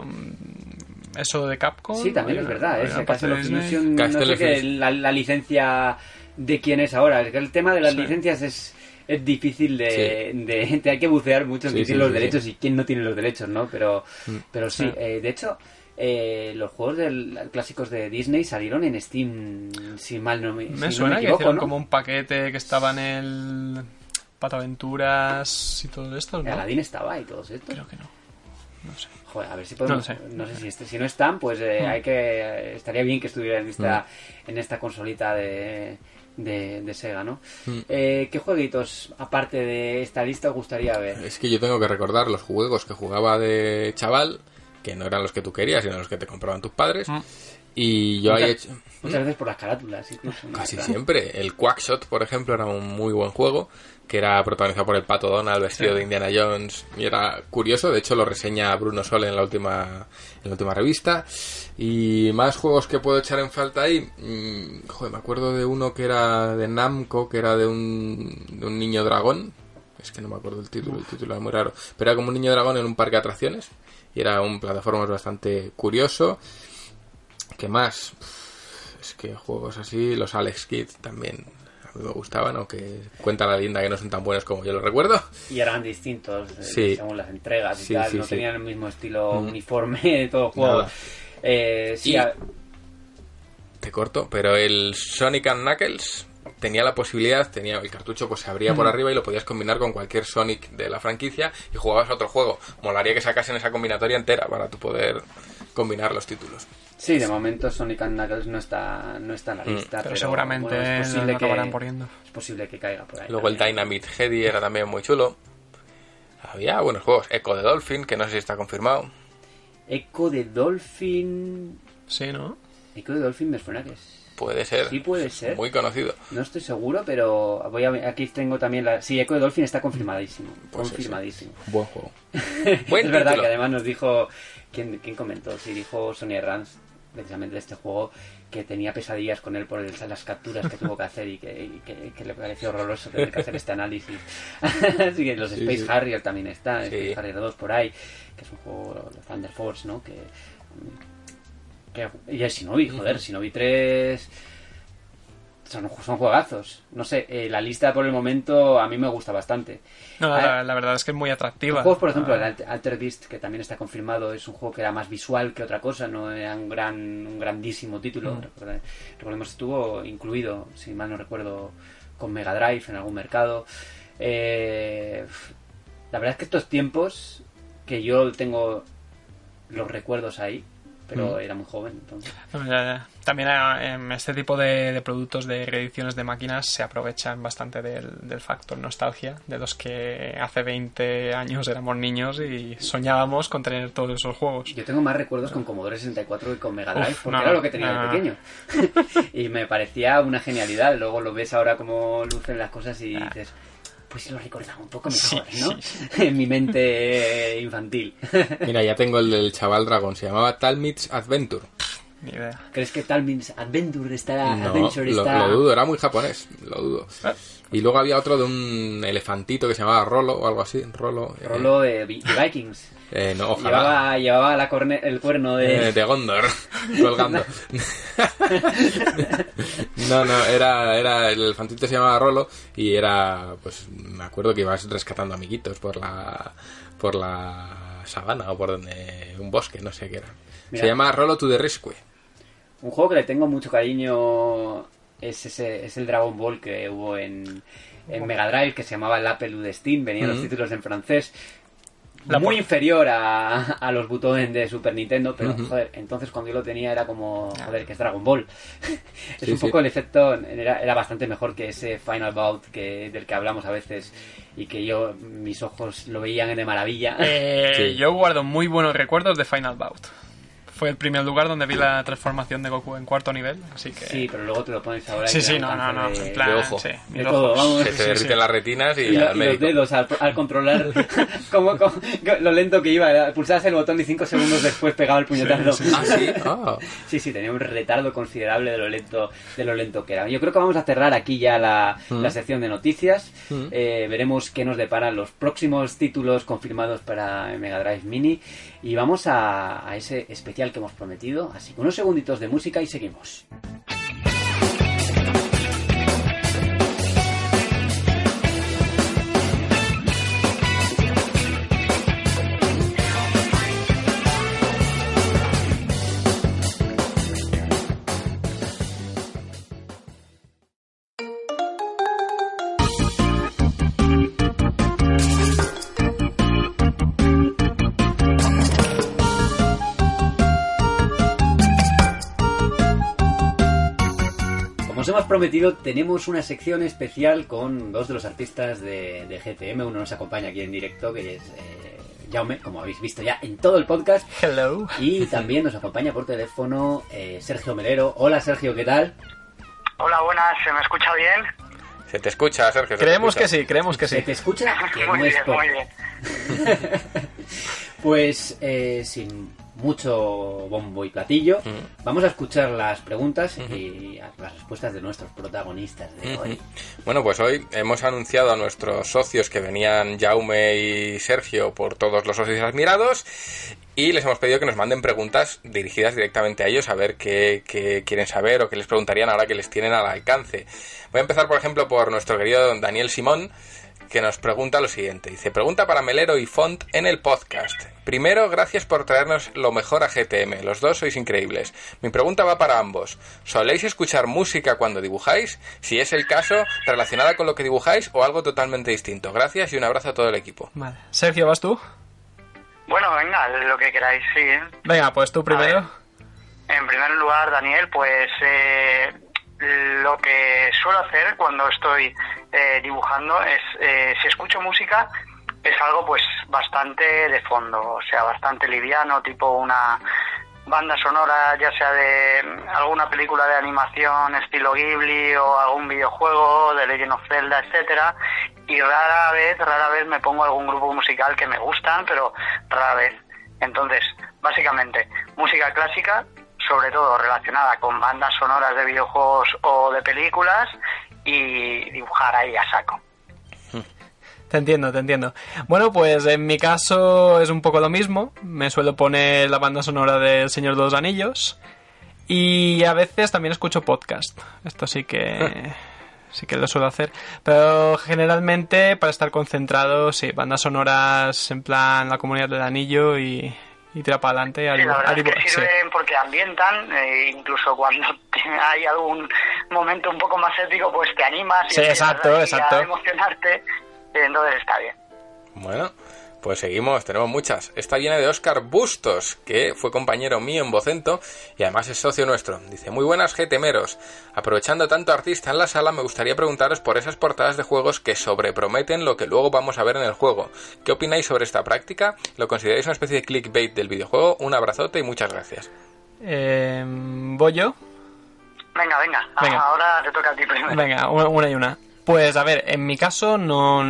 eso de Capcom. Sí, también es verdad. Es aparte Castle of Disney. Illusion, no Castle sé of qué, la, la licencia de quién es ahora. Es que el tema de las Sí. licencias es, es difícil de, de, de- Hay que bucear mucho en Sí, quién sí, tiene los sí, derechos sí. y quién no tiene los derechos, ¿no? Pero, pero sí, Sí. eh, de hecho... eh, los juegos del, clásicos de Disney salieron en Steam, si mal no me, si no Me suena me que ¿no? como un paquete que estaba en el Pataventuras y todo esto, ¿no? Aladdin estaba y todos estos. Creo que no. No sé. Joder, a ver si podemos. No No, lo sé. sé si, este- si no están, pues eh, Mm. hay que. Estaría bien que estuviera en esta, en esta consolita de, de, de Sega, ¿no? Mm. Eh, ¿Qué jueguitos, aparte de esta lista, os gustaría ver? es que yo tengo que recordar los juegos que jugaba de chaval, que no eran los que tú querías, sino los que te compraban tus padres. Mm. Y yo ahí he Muchas, hecho... muchas veces por las carátulas, incluso. ¿no? Casi ¿Verdad? siempre. El Quackshot, por ejemplo, era un muy buen juego, que era protagonizado por el Pato Donald, vestido Sí. de Indiana Jones, y era curioso. De hecho, lo reseña Bruno Sol en la última, en la última revista. Y más juegos que puedo echar en falta ahí. mm, joder, me acuerdo de uno que era de Namco, que era de un, de un niño dragón. Es que no me acuerdo el título, el título era muy raro. Pero era como un niño dragón en un parque de atracciones. Y era un plataformas bastante curioso. ¿Qué más? Es que juegos así, los Alex Kidd también a mí me gustaban, aunque cuenta la leyenda que no son tan buenos como yo lo recuerdo. Y eran distintos eh, Sí. según las entregas y Sí, tal. sí, no tenían el mismo estilo Mm. uniforme de todo el juego. Nada. Eh, sí, Y- a- Te corto, pero el Sonic and Knuckles tenía la posibilidad, tenía el cartucho pues se abría por arriba y lo podías combinar con cualquier Sonic de la franquicia y jugabas a otro juego. Molaría que sacasen esa combinatoria entera para tu poder combinar los títulos. sí, de momento Sonic and Knuckles no está, no está en la Mm. lista. Pero, pero, seguramente bueno, es, posible que, poniendo. es posible que caiga por ahí. Luego el. Dynamite Heady era también muy chulo. Había buenos juegos. Echo de Dolphin, que no sé si está confirmado. Echo de Dolphin. Sí, ¿no? Echo de Dolphin me suena que es. Puede ser. Sí, puede ser. Muy conocido. No estoy seguro, pero voy a, aquí tengo también la. Sí, Echo de Dolphin está confirmadísimo. Pues sí, confirmadísimo. Buen juego. Buen es verdad título. que además nos dijo. ¿quién, quién comentó? Sí, dijo Sonia Ranz, precisamente de este juego, que tenía pesadillas con él por el- las capturas que tuvo que hacer y que, y que- que le pareció horroroso tener que hacer este análisis. Así que los Sí, Space sí. Harrier también están, Sí. Space Harrier 2 por ahí, que es un juego de Thunder Force, ¿no? Que. que y el Shinobi, joder, Shinobi 3 son, son juegazos. No sé, eh, la lista por el momento a mí me gusta bastante. No, Ah, la, la verdad es que es muy atractiva. juegos, por ejemplo, Ah, el Alter- Beast, que también está confirmado, es un juego que era más visual que otra cosa, no era un gran un grandísimo título. Mm. Recuerda- Recordemos, estuvo incluido, si mal no recuerdo, con Mega Drive en algún mercado. Eh, la verdad es que estos tiempos, que yo tengo los recuerdos ahí, pero Mm. era muy joven, entonces. También eh, en este tipo de, de productos de reediciones de máquinas se aprovechan bastante del, del factor nostalgia, de los que hace 20 años éramos niños y soñábamos con tener todos esos juegos. Yo tengo más recuerdos con Commodore 64 que con Mega Drive, Uf, porque no, era lo que tenía no, de pequeño. y me parecía una genialidad. Luego lo ves ahora como lucen las cosas y Ah. Pues lo recordaba un poco Sí, mejor, ¿no? sí, en mi mente infantil. Mira, ya tengo el del chaval dragón. Se llamaba Talmid's Adventure. Ni idea. ¿Crees que Talmin's Adventure está... No, Adventure lo, está... lo dudo, era muy japonés, lo dudo. Ah. Y luego había otro de un elefantito que se llamaba Rolo o algo así, Rolo. eh, Rolo de, Vi- de Vikings. eh, no, ojalá. Llevaba, llevaba la corne- el cuerno de... Eh, de Gondor, colgando. no, no, era, era, el elefantito se llamaba Rolo y era, pues, me acuerdo que ibas rescatando amiguitos por la, por la sabana o por donde, un bosque, no sé qué era. Mira. Se llama Rolo to the Rescue. Un juego que le tengo mucho cariño es, ese, es el Dragon Ball que hubo en, en Mega Drive, que se llamaba La Pelu de Steam, venían los títulos en francés. La muy inferior a, a los botones de Super Nintendo, pero joder, entonces cuando yo lo tenía era como, joder, que es Dragon Ball. es Sí, un sí. poco el efecto, era, era bastante mejor que ese Final Bout que, del que hablamos a veces y que yo, mis ojos lo veían de maravilla. Eh, Sí. Yo guardo muy buenos recuerdos de Final Bout. Fue el primer lugar donde vi la transformación de Goku en cuarto nivel, así que... Sí, pero luego te lo pones ahora. sí, sí, un no, no, no, de- en plan, de ojo. sí, De mis todo, ojos. vamos. Se Sí, te sí, derriten sí. las retinas y, Y, lo- al y los dedos al, al controlar lo lento que iba. Pulsabas el botón y cinco segundos después pegaba el puñetazo. Sí, Ah, sí. Ah. Sí, sí, tenía un retardo considerable de lo lento, de lo lento que era. Yo creo que vamos a cerrar aquí ya la, Mm. la sección de noticias. Mm. Eh, veremos qué nos deparan los próximos títulos confirmados para Mega Drive Mini. Y vamos a, ese especial que hemos prometido. Así que unos segunditos de música y seguimos. Hemos prometido, tenemos una sección especial con dos de los artistas de, de GTM. Uno nos acompaña aquí en directo, que es eh, Jaume, como habéis visto ya en todo el podcast. Hello. Y también nos acompaña por teléfono eh, Sergio Melero. Hola Sergio, ¿qué tal? Hola, buenas, ¿se me escucha bien? Se te escucha, Sergio. se te Creemos escucha. que sí, creemos que ¿Se sí. te escucha? Que muy no es bien, poco. muy bien. Pues eh, sin mucho bombo y platillo, vamos a escuchar las preguntas y las respuestas de nuestros protagonistas de hoy. Bueno, pues hoy hemos anunciado a nuestros socios que venían Jaume y Sergio por todos los socios admirados y les hemos pedido que nos manden preguntas dirigidas directamente a ellos a ver qué, qué quieren saber o qué les preguntarían ahora que les tienen al alcance. Voy a empezar, por ejemplo, por nuestro querido Daniel Simón, que nos pregunta lo siguiente. Dice, pregunta para Melero y Font en el podcast. Primero, gracias por traernos lo mejor a GTM. Los dos sois increíbles. Mi pregunta va para ambos. ¿Soléis escuchar música cuando dibujáis? Si es el caso, relacionada con lo que dibujáis o algo totalmente distinto. Gracias y un abrazo a todo el equipo. Vale. Sergio, ¿vas tú? Bueno, venga, lo que queráis, sí. Venga, pues tú primero. En primer lugar, Daniel, pues eh, lo que suelo hacer cuando estoy eh, dibujando es, eh, si escucho música, es algo pues bastante de fondo, o sea, bastante liviano, tipo una banda sonora, ya sea de alguna película de animación estilo Ghibli o algún videojuego de Legend of Zelda, etcétera, y rara vez, rara vez me pongo algún grupo musical que me gustan, pero rara vez. Entonces, básicamente, música clásica, sobre todo relacionada con bandas sonoras de videojuegos o de películas, y dibujar ahí a saco. Te entiendo, te entiendo. Bueno, pues en mi caso es un poco lo mismo. Me suelo poner la banda sonora del Señor de los Anillos. Y a veces también escucho podcast. Esto sí que. sí que lo suelo hacer. Pero generalmente para estar concentrado, sí, bandas sonoras en plan la comunidad del anillo y. y tira para adelante. a Sí, la verdad es que sí. sirven porque ambientan, eh, incluso cuando hay algún momento un poco más épico, pues te animas y Sí, empiezas exacto, exacto. a emocionarte, entonces está bien. Bueno, pues seguimos, tenemos muchas. Esta viene de Oscar Bustos, que fue compañero mío en Vocento y además es socio nuestro. Dice, muy buenas GTMeros. Aprovechando tanto artista en la sala, me gustaría preguntaros por esas portadas de juegos que sobreprometen lo que luego vamos a ver en el juego. ¿Qué opináis sobre esta práctica? ¿Lo consideráis una especie de clickbait del videojuego? Un abrazote y muchas gracias. Eh, ¿Voy yo? Venga, venga, Venga. ahora te toca a ti primero. Venga, una, una y una. Pues a ver, en mi caso no,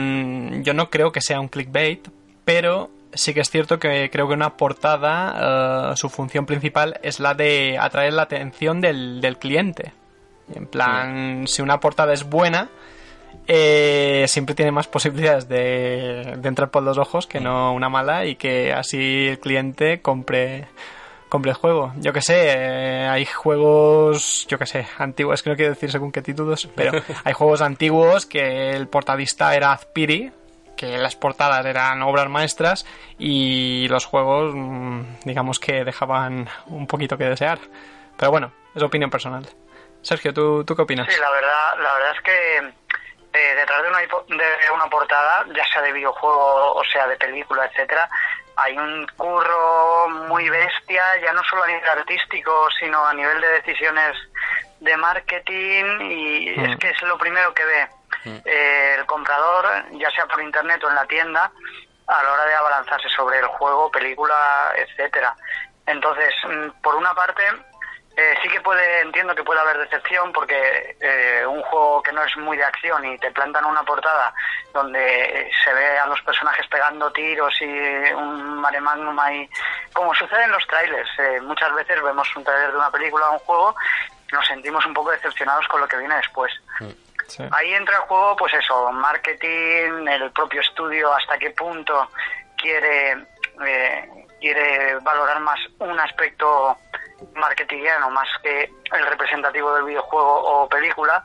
yo no creo que sea un clickbait, pero sí que es cierto que creo que una portada, eh, su función principal es la de atraer la atención del, del cliente. En plan, si una portada es buena, eh, siempre tiene más posibilidades de, de entrar por los ojos que no una mala y que así el cliente compre compre el juego. Yo que sé, eh, hay juegos, yo que sé, antiguos, es que no quiero decir según qué títulos, pero hay juegos antiguos que el portadista era Azpiri, que las portadas eran obras maestras y los juegos, mm, digamos que dejaban un poquito que desear. Pero bueno, es opinión personal. Sergio, ¿tú, tú qué opinas? Sí, la verdad, la verdad es que eh, detrás de una, de una portada, ya sea de videojuego o sea de película, etcétera, hay un curro muy bestia, ya no solo a nivel artístico, sino a nivel de decisiones de marketing y Mm. es que es lo primero que ve eh, el comprador, ya sea por internet o en la tienda, a la hora de abalanzarse sobre el juego, película, etcétera. Entonces, mm, por una parte, eh, sí que puede, entiendo que puede haber decepción porque eh, un juego que no es muy de acción y te plantan una portada donde se ve a los personajes pegando tiros y un mare magnum ahí, como sucede en los trailers. eh, muchas veces vemos un trailer de una película o un juego y nos sentimos un poco decepcionados con lo que viene después. Sí. Ahí entra en juego, pues eso, marketing, el propio estudio, hasta qué punto quiere, eh, quiere valorar más un aspecto marketingiano más que el representativo del videojuego o película.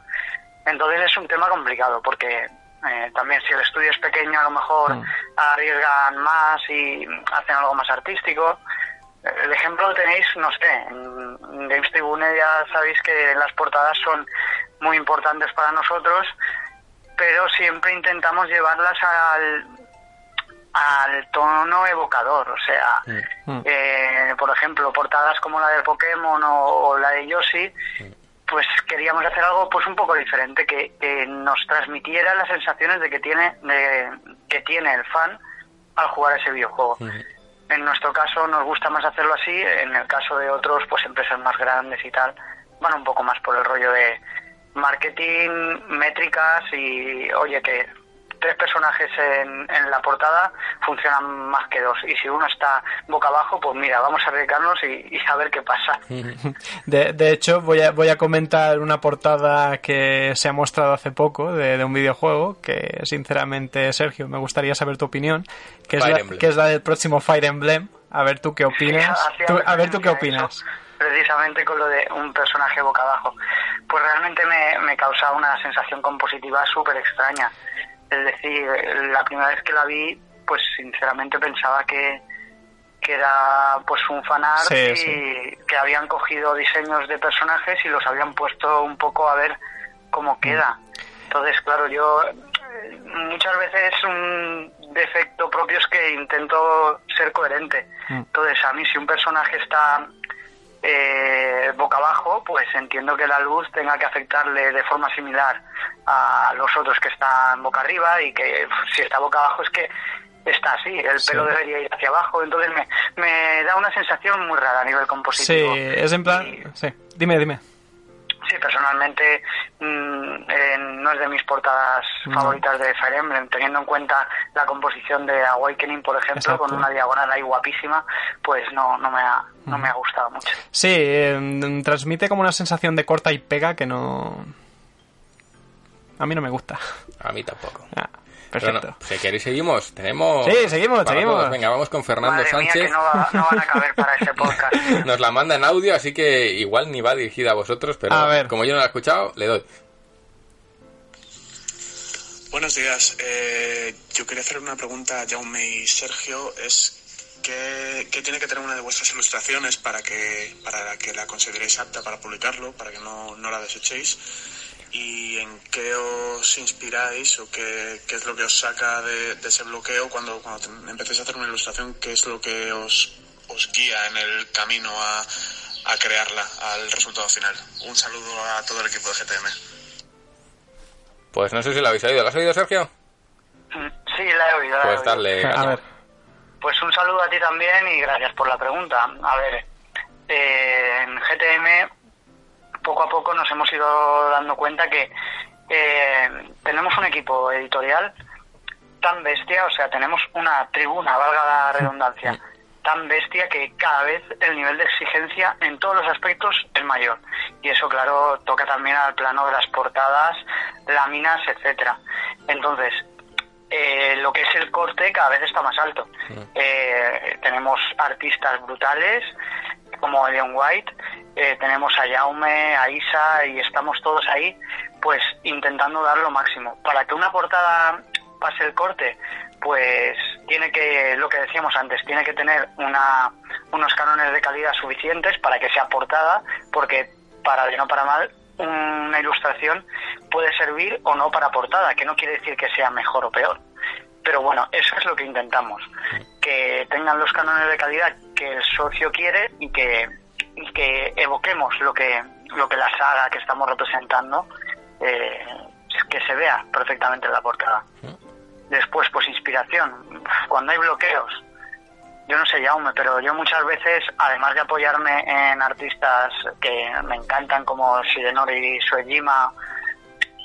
Entonces es un tema complicado porque eh, también si el estudio es pequeño a lo mejor Mm. arriesgan más y hacen algo más artístico. El ejemplo lo tenéis, no sé, en Games Tribune ya sabéis que las portadas son muy importantes para nosotros, pero siempre intentamos llevarlas al, al tono evocador, o sea, Mm. eh, por ejemplo, portadas como la del Pokémon o, o la de Yoshi, pues queríamos hacer algo pues un poco diferente, que, que nos transmitiera las sensaciones de que tiene, de, que tiene el fan al jugar ese videojuego. En nuestro caso nos gusta más hacerlo así, en el caso de otros, pues empresas más grandes y tal, van un poco más por el rollo de marketing, métricas y, oye, que tres personajes en, en, la portada funcionan más que dos. Y si uno está boca abajo, pues mira, vamos a arriesgarnos y, y a ver qué pasa. De, de, hecho, voy a, voy a comentar una portada que se ha mostrado hace poco de, de, un videojuego que, sinceramente, Sergio, me gustaría saber tu opinión, que es, la, que es la del próximo Fire Emblem. A ver tú qué opinas. Sí, tú, a ver tú qué opinas. Eso, precisamente con lo de un personaje boca abajo. Pues realmente me, me causa una sensación compositiva súper extraña. Es decir, la primera vez que la vi, pues sinceramente pensaba que, que era pues un fanart Sí, y sí. que habían cogido diseños de personajes y los habían puesto un poco a ver Mm. cómo queda. Entonces, claro, yo muchas veces un defecto propio es que intento ser coherente. Mm. Entonces, a mí si un personaje está eh, boca abajo, pues entiendo que la luz tenga que afectarle de forma similar a los otros que están boca arriba y que si está boca abajo es que está así, el Sí. pelo debería ir hacia abajo, entonces me, me da una sensación muy rara a nivel Sí, compositivo. es en plan... Y- Sí, dime, dime. Sí, personalmente mm, eh, no es de mis portadas No. favoritas de Fire Emblem, teniendo en cuenta la composición de Awakening, por ejemplo, Exacto. con una diagonal ahí guapísima, pues no, no, me, ha, no me ha gustado mucho. Sí, eh, transmite como una sensación de corta y pega que no... A mí no me gusta. A mí tampoco. Ah, perfecto. no, si queréis seguimos, tenemos... Sí, seguimos, seguimos. todos. Venga, vamos con Fernando Madre mía, Sánchez. que no, va- no van a caber para ese podcast. Nos la manda en audio, así que igual ni va dirigida a vosotros, pero A ver. como yo no la he escuchado, le doy. Buenos días. Eh, yo quería hacer una pregunta a Jaume y Sergio. Es ¿qué, qué tiene que tener una de vuestras ilustraciones para que, para que la consideréis apta para publicarlo, para que no, no la desechéis? ¿Y en qué os inspiráis o qué, qué es lo que os saca de, de ese bloqueo cuando, cuando empecéis a hacer una ilustración? ¿Qué es lo que os, os guía en el camino a, a crearla, al resultado final? Un saludo a todo el equipo de GTM. Pues no sé si lo habéis oído. ¿Lo has oído, Sergio? Sí, la he oído. la he Pues oído. darle... A ver. Pues un saludo a ti también y gracias por la pregunta. A ver, eh, en GTM poco a poco nos hemos ido dando cuenta que eh, tenemos un equipo editorial tan bestia, o sea, tenemos una tribuna, valga la redundancia, tan bestia que cada vez el nivel de exigencia en todos los aspectos es mayor. Y eso, claro, toca también al plano de las portadas, láminas, etcétera. Entonces, eh, lo que es el corte cada vez está más alto. Eh, tenemos artistas brutales como Leon White, eh, tenemos a Jaume, a Isa y estamos todos ahí pues intentando dar lo máximo. Para que una portada pase el corte, pues tiene que, lo que decíamos antes, tiene que tener una, unos cánones de calidad suficientes para que sea portada, porque para bien o para mal, una ilustración puede servir o no para portada, que no quiere decir que sea mejor o peor. Pero bueno, eso es lo que intentamos, que tengan los cánones de calidad que el socio quiere y que, y que evoquemos lo que, lo que la saga que estamos representando, eh, que se vea perfectamente en la portada. Después, pues inspiración. Cuando hay bloqueos, yo no sé, Jaume, pero yo muchas veces, además de apoyarme en artistas que me encantan como Shigenori Suejima,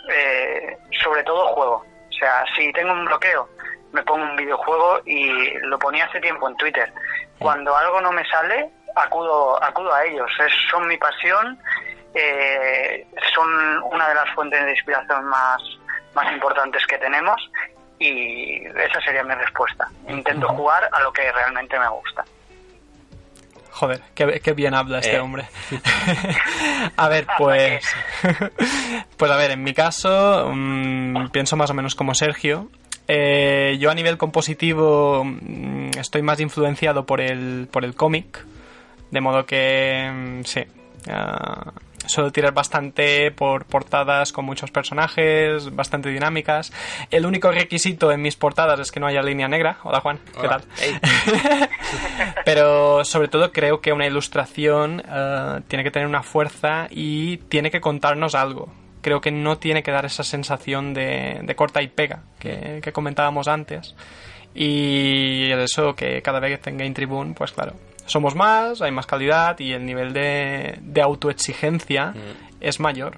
eh, sobre todo juego. O sea, si tengo un bloqueo, me pongo un videojuego y lo ponía hace tiempo en Twitter. Cuando algo no me sale, acudo, acudo a ellos. Es, son mi pasión, eh, son una de las fuentes de inspiración más, más importantes que tenemos y esa sería mi respuesta. Intento jugar a lo que realmente me gusta. Joder, qué, qué bien habla este Eh. hombre. a ver, pues. pues a ver, en mi caso, mm, pienso más o menos como Sergio. Eh, yo a nivel compositivo mm, estoy más influenciado por el, por el cómic. De modo que, mm, sí. ah, suelo tirar bastante por portadas con muchos personajes, bastante dinámicas. El único requisito en mis portadas es que no haya línea negra. Hola Juan, ¿qué Hola. tal? Pero sobre todo creo que una ilustración eh, tiene que tener una fuerza y tiene que contarnos algo. Creo que no tiene que dar esa sensación de, de corta y pega que, que comentábamos antes. Y eso que cada vez en Game Tribune, pues claro, somos más, hay más calidad y el nivel de, de autoexigencia es mayor.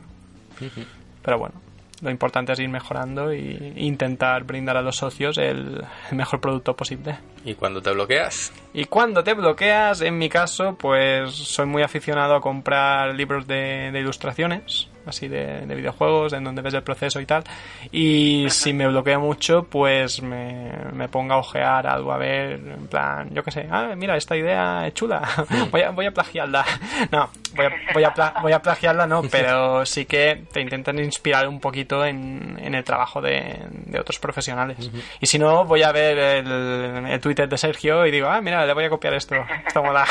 Pero bueno, lo importante es ir mejorando e intentar brindar a los socios el, el mejor producto posible. ¿Y cuando te bloqueas? Y cuando te bloqueas, en mi caso, pues soy muy aficionado a comprar libros de, de ilustraciones, así de, de videojuegos, en donde ves el proceso y tal. Y si me bloquea mucho, pues me, me pongo a ojear algo, a ver, en plan, yo qué sé, ah, mira, esta idea es chula, voy a, voy a plagiarla. No, voy a, voy, a pla- voy a plagiarla, no, pero sí que te intentan inspirar un poquito en, en el trabajo de, de otros profesionales. Y si no, voy a ver el, el Twitter de Sergio y digo, ah, mira, le voy a copiar esto, esto mola.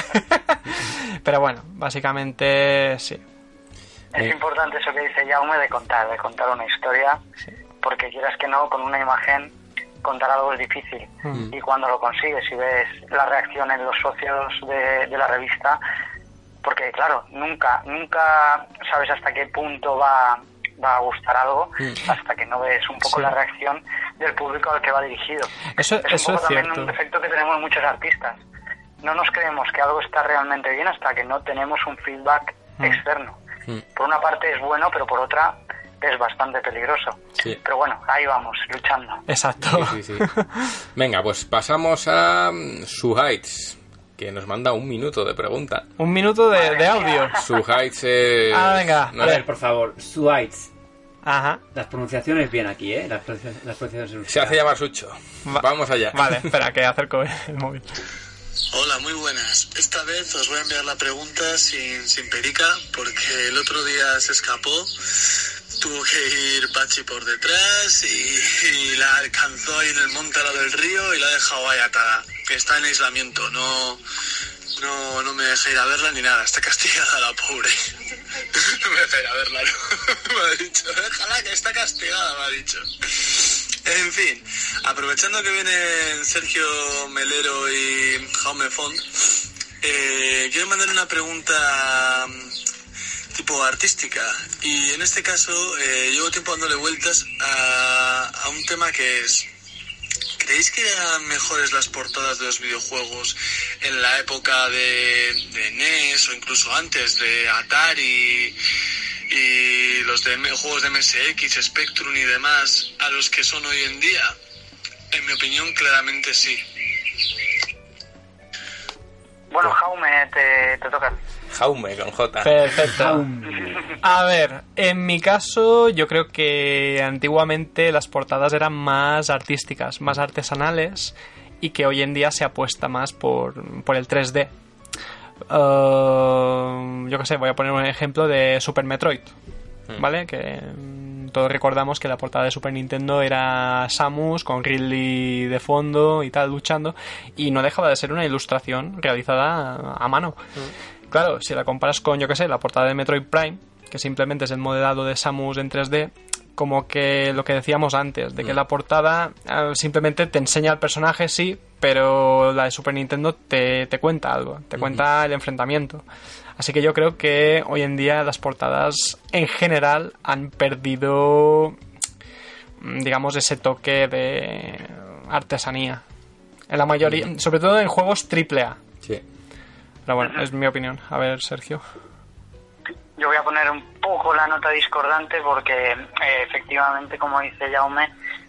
pero bueno, básicamente sí. Es Eh. importante eso que dice Jaume de contar, de contar una historia, porque quieras que no, con una imagen contar algo es difícil. Mm. Y cuando lo consigues y ves la reacción en los socios de, de la revista, porque claro, nunca, nunca sabes hasta qué punto va, va a gustar algo hasta que no ves un poco Sí. la reacción del público al que va dirigido. Eso- es eso un poco es también cierto. un defecto que tenemos muchos artistas. No nos creemos que algo está realmente bien hasta que no tenemos un feedback Mm. externo. Mm. Por una parte es bueno, pero por otra es bastante peligroso. Sí. Pero bueno, ahí vamos, luchando. Exacto. Sí, sí, sí. Venga, pues pasamos a mm, Suheights, que nos manda un minuto de pregunta. Un minuto de, de audio. Suheights es... Ah, venga. no A ver, por favor, Suites. Ajá. Las pronunciaciones bien aquí, ¿eh? Las, pronunci- las pronunciaciones Se hace llamar Sucho. Va- Vamos allá. Vale, espera, que acerco el móvil. Hola, muy buenas. Esta vez os voy a enviar la pregunta sin, sin perica porque el otro día se escapó. Tuvo que ir Pachi por detrás y, la alcanzó ahí en el monte al lado del río y la ha dejado ahí atada. Que está en aislamiento, no, no, no me deja ir a verla ni nada. Está castigada la pobre. No me deja ir a verla, ¿no? me ha dicho. Déjala que está castigada, me ha dicho. En fin, aprovechando que vienen Sergio Melero y Jaume Font, eh, quiero mandar una pregunta mm, tipo artística. Y en este caso, eh, llevo tiempo dándole vueltas a, a un tema que es. ¿Creéis que eran mejores las portadas de los videojuegos en la época de, de NES o incluso antes de Atari y los de juegos de MSX, Spectrum y demás a los que son hoy en día? En mi opinión, claramente sí. Bueno, Jaume, te, te toca. Jaume con J. Perfecto. A ver, en mi caso yo creo que antiguamente las portadas eran más artísticas, más artesanales y que hoy en día se apuesta más por, por el 3D. Uh, yo qué sé, voy a poner un ejemplo de Super Metroid, ¿vale? Que mm, todos recordamos que la portada de Super Nintendo era Samus con Ridley de fondo y tal luchando y no dejaba de ser una ilustración realizada a, a mano. Claro, si la comparas con, yo qué sé, la portada de Metroid Prime, que simplemente es el modelado de Samus en 3D, como que lo que decíamos antes, de que la portada eh, simplemente te enseña al personaje, sí, pero la de Super Nintendo te, te cuenta algo, te cuenta el enfrentamiento. Así que yo creo que hoy en día las portadas en general han perdido, mm, digamos, ese toque de artesanía. En la mayoría, sobre todo en juegos AAA. Sí. Pero bueno, es mi opinión. A ver, Sergio. Yo voy a poner un poco la nota discordante porque eh, efectivamente, como dice Jaume,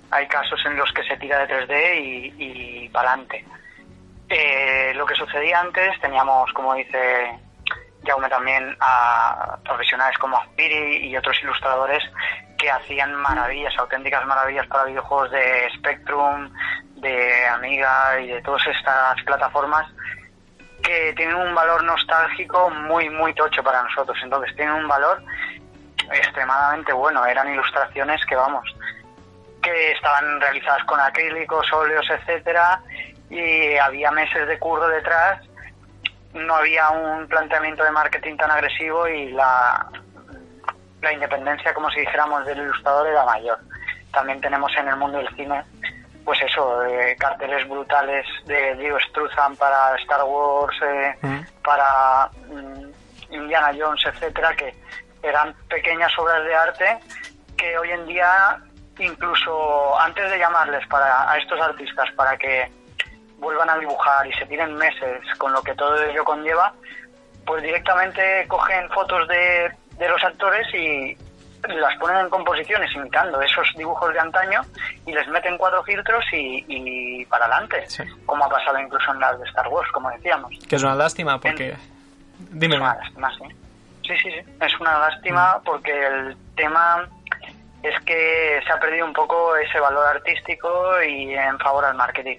hay casos en los que se tira de 3D y, y para adelante. lo que sucedía antes, teníamos, como dice Jaume también, a profesionales como Aspiri y otros ilustradores que hacían maravillas, auténticas maravillas para videojuegos de Spectrum, de Amiga y de todas estas plataformas que tienen un valor nostálgico muy, muy tocho para nosotros. Entonces tienen un valor extremadamente bueno. Eran ilustraciones que, vamos, que estaban realizadas con acrílicos, óleos, etcétera, y había meses de curro detrás. No había un planteamiento de marketing tan agresivo y la, la independencia, como si dijéramos, del ilustrador era mayor. También tenemos en el mundo del cine pues eso, eh, carteles brutales de Dio Struzan para Star Wars, eh, Mm. para mm, Indiana Jones, etcétera, que eran pequeñas obras de arte que hoy en día incluso antes de llamarles para, a estos artistas para que vuelvan a dibujar y se tiren meses con lo que todo ello conlleva, pues directamente cogen fotos de, de los actores y las ponen en composiciones imitando esos dibujos de antaño y les meten cuatro filtros y, y para adelante, Sí. como ha pasado incluso en las de Star Wars, como decíamos. Que es una lástima porque... Dime, Es una lástima, sí. Sí, sí, sí. Es una lástima porque el tema es que se ha perdido un poco ese valor artístico y en favor al marketing.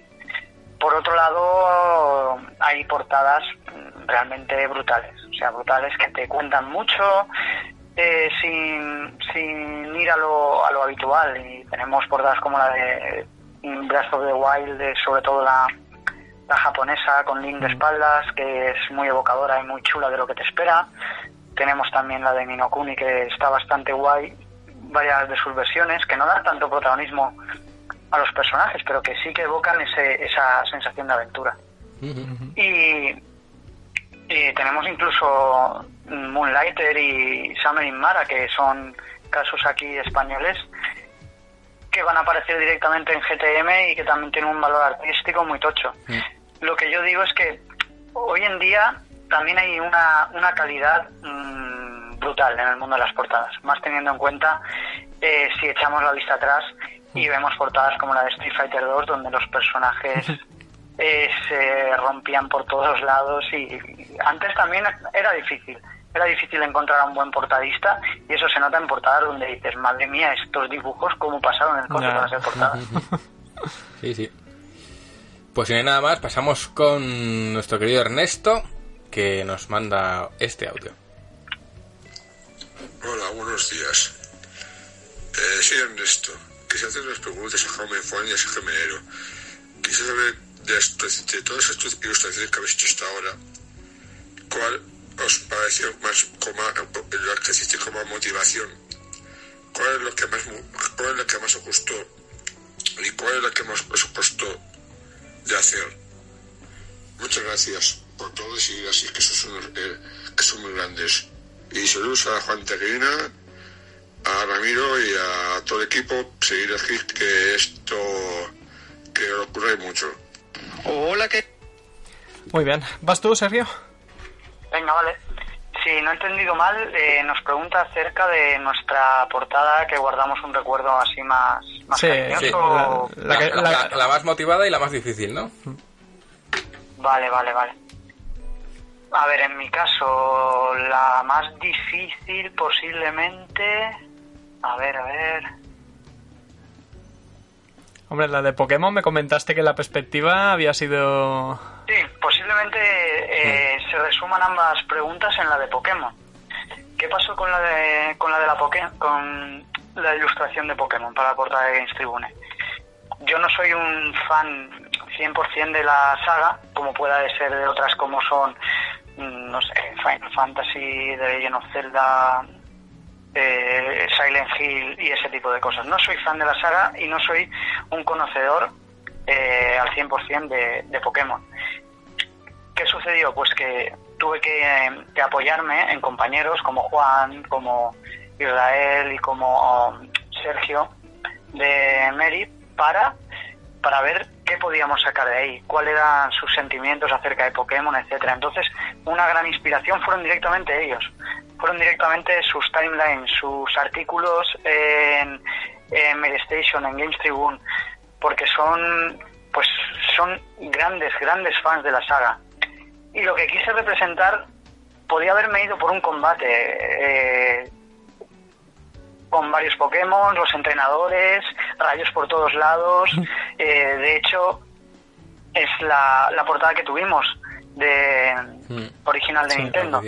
Por otro lado, hay portadas mm, realmente brutales, o sea, brutales que te cuentan mucho eh, sin, sin ir a lo, a lo habitual. Y tenemos portadas como la de mm, Breath of the Wild, de- sobre todo la, la japonesa con Link de espaldas, que es muy evocadora y muy chula de lo que te espera. Tenemos también la de Ninokuni, que está bastante guay, varias de sus versiones, que no dan tanto protagonismo a los personajes, pero que sí que evocan ese, esa sensación de aventura. Y, y tenemos incluso Moonlighter y Summer in Mara, que son casos aquí españoles que van a aparecer directamente en GTM y que también tienen un valor artístico muy tocho. Lo que yo digo es que hoy en día también hay una, una calidad mm, brutal en el mundo de las portadas, más teniendo en cuenta eh, si echamos la vista atrás y vemos portadas como la de Street Fighter 2 donde los personajes eh, se rompían por todos lados y, y antes también era difícil era difícil encontrar a un buen portadista y eso se nota en portadas donde dices madre mía estos dibujos cómo pasaron el coche para ser portadas Sí, sí. Pues si no hay nada más, pasamos con nuestro querido Ernesto, que nos manda este audio. Hola, buenos días. Eh, soy Ernesto. Quisiera hacer unas preguntas a Jaume y a. Quisiera saber de, de todas estas ilustraciones que habéis hecho hasta ahora, ¿cuál os pareció más lo que hiciste como motivación? ¿Cuál es lo que más cuál es lo que más os gustó? ¿Y cuál es lo que más os costó de hacer? Muchas gracias por todo y así, que sois unos, eh, que son muy grandes. Y saludos a Juan Teguina, a Ramiro y a todo el equipo. Seguir así, que esto que ocurre mucho. Hola que Muy bien. ¿Vas tú, Sergio? Venga, vale. Si no he entendido mal, eh, nos pregunta acerca de nuestra portada que guardamos un recuerdo así más, más Sí, cariñoso. sí, la- La, que- la- la- la más motivada y la más difícil, ¿no? Vale, vale, vale. A ver, en mi caso, la más difícil posiblemente... A ver, a ver... Hombre, la de Pokémon me comentaste que la perspectiva había sido... Sí, posiblemente eh, se resuman ambas preguntas en la de Pokémon. ¿Qué pasó con la de con la de la Poké- con la ilustración de Pokémon para la portada de Games Tribune? Yo no soy un fan 100% de la saga, como pueda ser de otras como son, mm, no sé, Final Fantasy, The Legend of Zelda, eh, Silent Hill y ese tipo de cosas. No soy fan de la saga y no soy un conocedor eh, al 100% de, de Pokémon. ¿Qué sucedió? Pues que tuve que, que apoyarme en compañeros como Juan, como Israel y como um, Sergio de Mary para, para ver qué podíamos sacar de ahí, cuáles eran sus sentimientos acerca de Pokémon, etcétera. Entonces, una gran inspiración fueron directamente ellos, fueron directamente sus timelines, sus artículos en, en Mary Station, en Games Tribune, porque son pues son grandes, grandes fans de la saga. Y lo que quise representar podía haberme ido por un combate eh, con varios Pokémon, los entrenadores, rayos por todos lados. Eh, de hecho, es la, la portada que tuvimos de Mm. original de Sí, Nintendo.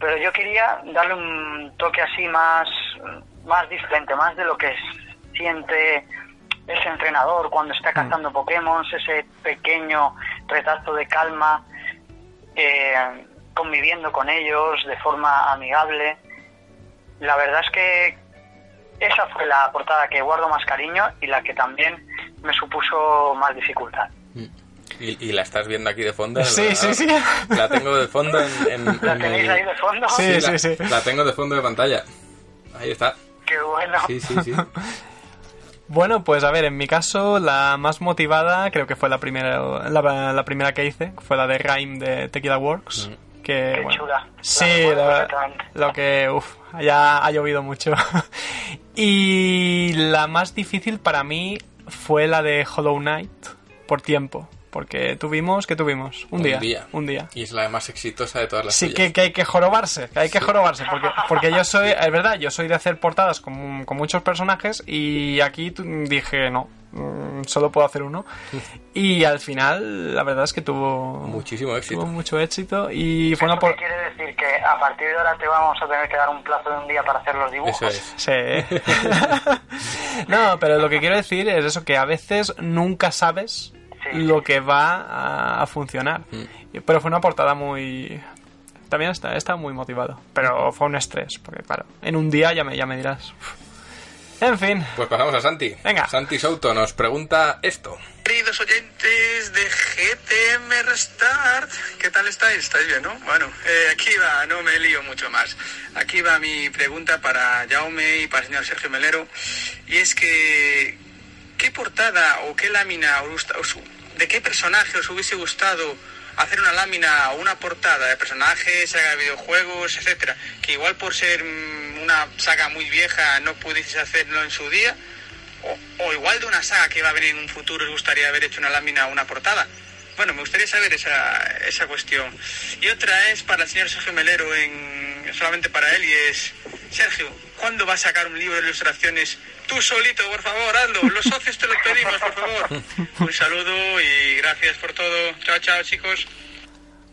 Pero yo quería darle un toque así más, más diferente, más de lo que siente ese entrenador cuando está cazando Pokémon, ese pequeño retazo de calma, eh, conviviendo con ellos de forma amigable. La verdad es que esa fue la portada que guardo más cariño y la que también me supuso más dificultad. Y, y la estás viendo aquí de fondo. Sí, ordenador. sí, sí. La tengo de fondo en, en- ¿La en tenéis ahí de fondo? Sí, la, sí, sí. La tengo de fondo de pantalla. Ahí está. Qué bueno. Sí, sí, sí. Bueno, pues a ver, en mi caso la más motivada creo que fue la primera la, la primera que hice, fue la de Rhyme de Tequila Works. Que, Qué bueno, chula. Sí, La la- lo que, uff, ya ha llovido mucho. y la más difícil para mí fue la de Hollow Knight, por tiempo. Porque tuvimos, ¿qué tuvimos? Un, Un día, día. Un día. Y es la más exitosa de todas las Sí, que, que hay que jorobarse, que hay que jorobarse, porque, porque yo soy, es verdad, yo soy de hacer portadas con, con muchos personajes y aquí dije, no, mm, solo puedo hacer uno. Y al final, la verdad es que tuvo Muchísimo éxito. tuvo mucho éxito y fue una ¿Eso por... qué quiere decir? Que a partir de ahora te vamos a tener que dar un plazo de un día para hacer los dibujos. Eso es. Sí. no, pero lo que quiero decir es eso, que a veces nunca sabes Sí. lo que va a, a funcionar. Y- Pero fue una portada muy... También está, está muy motivado. Pero fue un estrés, porque claro, en un día ya me, ya me dirás. En fin, Pues pasamos a Santi. Venga. Santi Souto nos pregunta esto. Queridos oyentes de GTM Restart, ¿qué tal estáis? ¿Estáis bien, no? Bueno, eh, aquí va, no me lío mucho más. Aquí va mi pregunta para Jaume y para el señor Sergio Melero. Y es que, ¿qué portada o qué lámina, os gusta- os- de qué personaje os hubiese gustado hacer una lámina o una portada de personajes, saga de videojuegos, etcétera? Que igual por ser mm, una saga muy vieja no pudieseis hacerlo en su día. O, o igual de una saga que va a venir en un futuro os gustaría haber hecho una lámina o una portada. Bueno, me gustaría saber esa, esa cuestión. Y otra es para el señor Sergio Melero, en, solamente para él, y es, Sergio, ¿cuándo va a sacar un libro de ilustraciones? Tú solito, por favor, hazlo. Los socios te lo pedimos, por favor. Un saludo y gracias por todo. Chao, chao, chicos.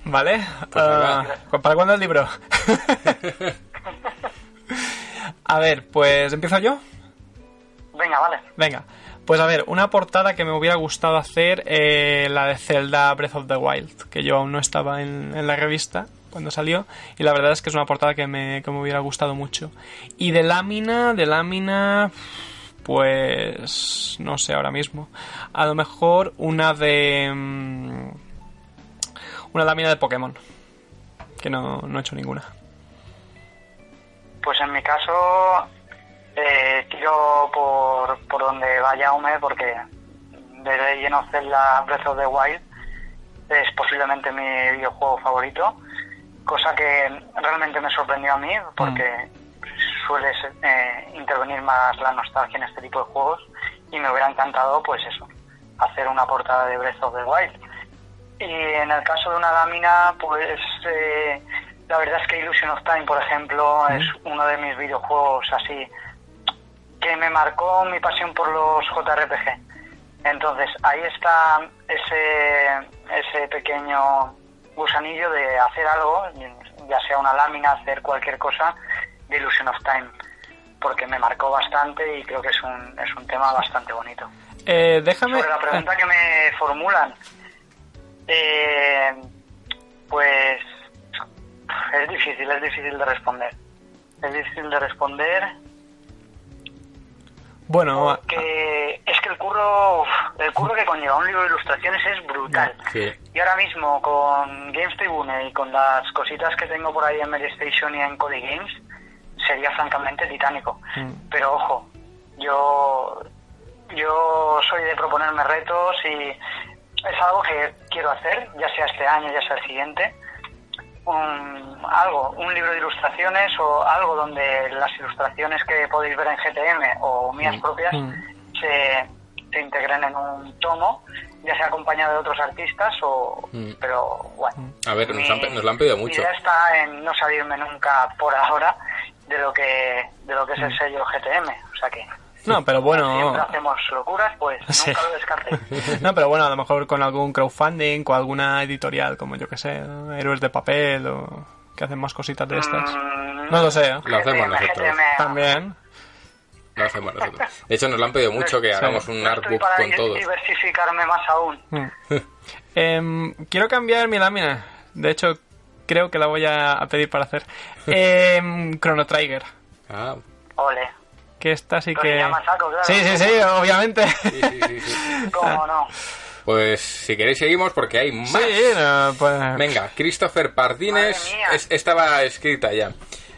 ¿vale? Pues Ah, ¿Para cuándo el libro? a ver, pues empiezo yo. Venga, vale. Venga, pues a ver, una portada que me hubiera gustado hacer, eh, la de Zelda Breath of the Wild, que yo aún no estaba en, en la revista cuando salió, y la verdad es que es una portada que me, que me hubiera gustado mucho. Y de lámina, de lámina, pues no sé ahora mismo. A lo mejor una de... mm, una lámina de Pokémon, que no, no he hecho ninguna. Pues en mi caso, eh, tiro por, por donde vaya Jaume, porque de Legend of Zelda Breath of the Wild es posiblemente mi videojuego favorito, cosa que realmente me sorprendió a mí, porque suele eh, intervenir más la nostalgia en este tipo de juegos, y me hubiera encantado, pues eso, hacer una portada de Breath of the Wild. Y en el caso de una lámina, pues eh, la verdad es que Illusion of Time, por ejemplo, es uno de mis videojuegos así que me marcó mi pasión por los JRPG. Entonces ahí está ese, ese pequeño gusanillo de hacer algo, ya sea una lámina, hacer cualquier cosa de Illusion of Time, porque me marcó bastante y creo que es un, es un tema bastante bonito. Eh, déjame... Sobre la pregunta que me formulan, eh, pues es difícil, es difícil de responder. Es difícil de responder Bueno, porque es que el curro, el curro que conlleva un libro de ilustraciones es brutal. Sí. Y ahora mismo con Games Tribune y con las cositas que tengo por ahí en Station y en Cody Games, sería francamente titánico. Mm. Pero ojo, yo, yo soy de proponerme retos y es algo que quiero hacer, ya sea este año, ya sea el siguiente. Un, algo, un libro de ilustraciones o algo donde las ilustraciones que podéis ver en GTM o mías propias Mm. se, se integren en un tomo, ya sea acompañado de otros artistas o... Mm. Pero bueno. A ver, nos, mi- han, nos lo han pedido Mi mucho. idea está en no salirme nunca por ahora de lo que de lo que es el sello GTM, o sea que no, pero bueno... siempre hacemos locuras, pues Sí. nunca lo. No, pero bueno, a lo mejor con algún crowdfunding, con alguna editorial, como yo que sé, ¿no? Héroes de Papel o que hacen más cositas de estas. Mm, No lo sé, ¿eh? Lo hacemos GTM, nosotros. GTM. También. Lo hacemos nosotros. De hecho, nos lo han pedido mucho que hagamos un artbook para con todos. diversificarme más aún. Mm. Em, quiero cambiar mi lámina. De hecho, creo que la voy a, pedir para hacer. Em, Chrono Trigger. Ah, Ole, Que esta sí Pero que... saco, claro. Sí, sí, sí, obviamente. sí, sí, sí, sí. cómo no. Pues si queréis seguimos porque hay más. Sí, no, pues... Venga, Christopher Pardines, es- estaba escrita ya.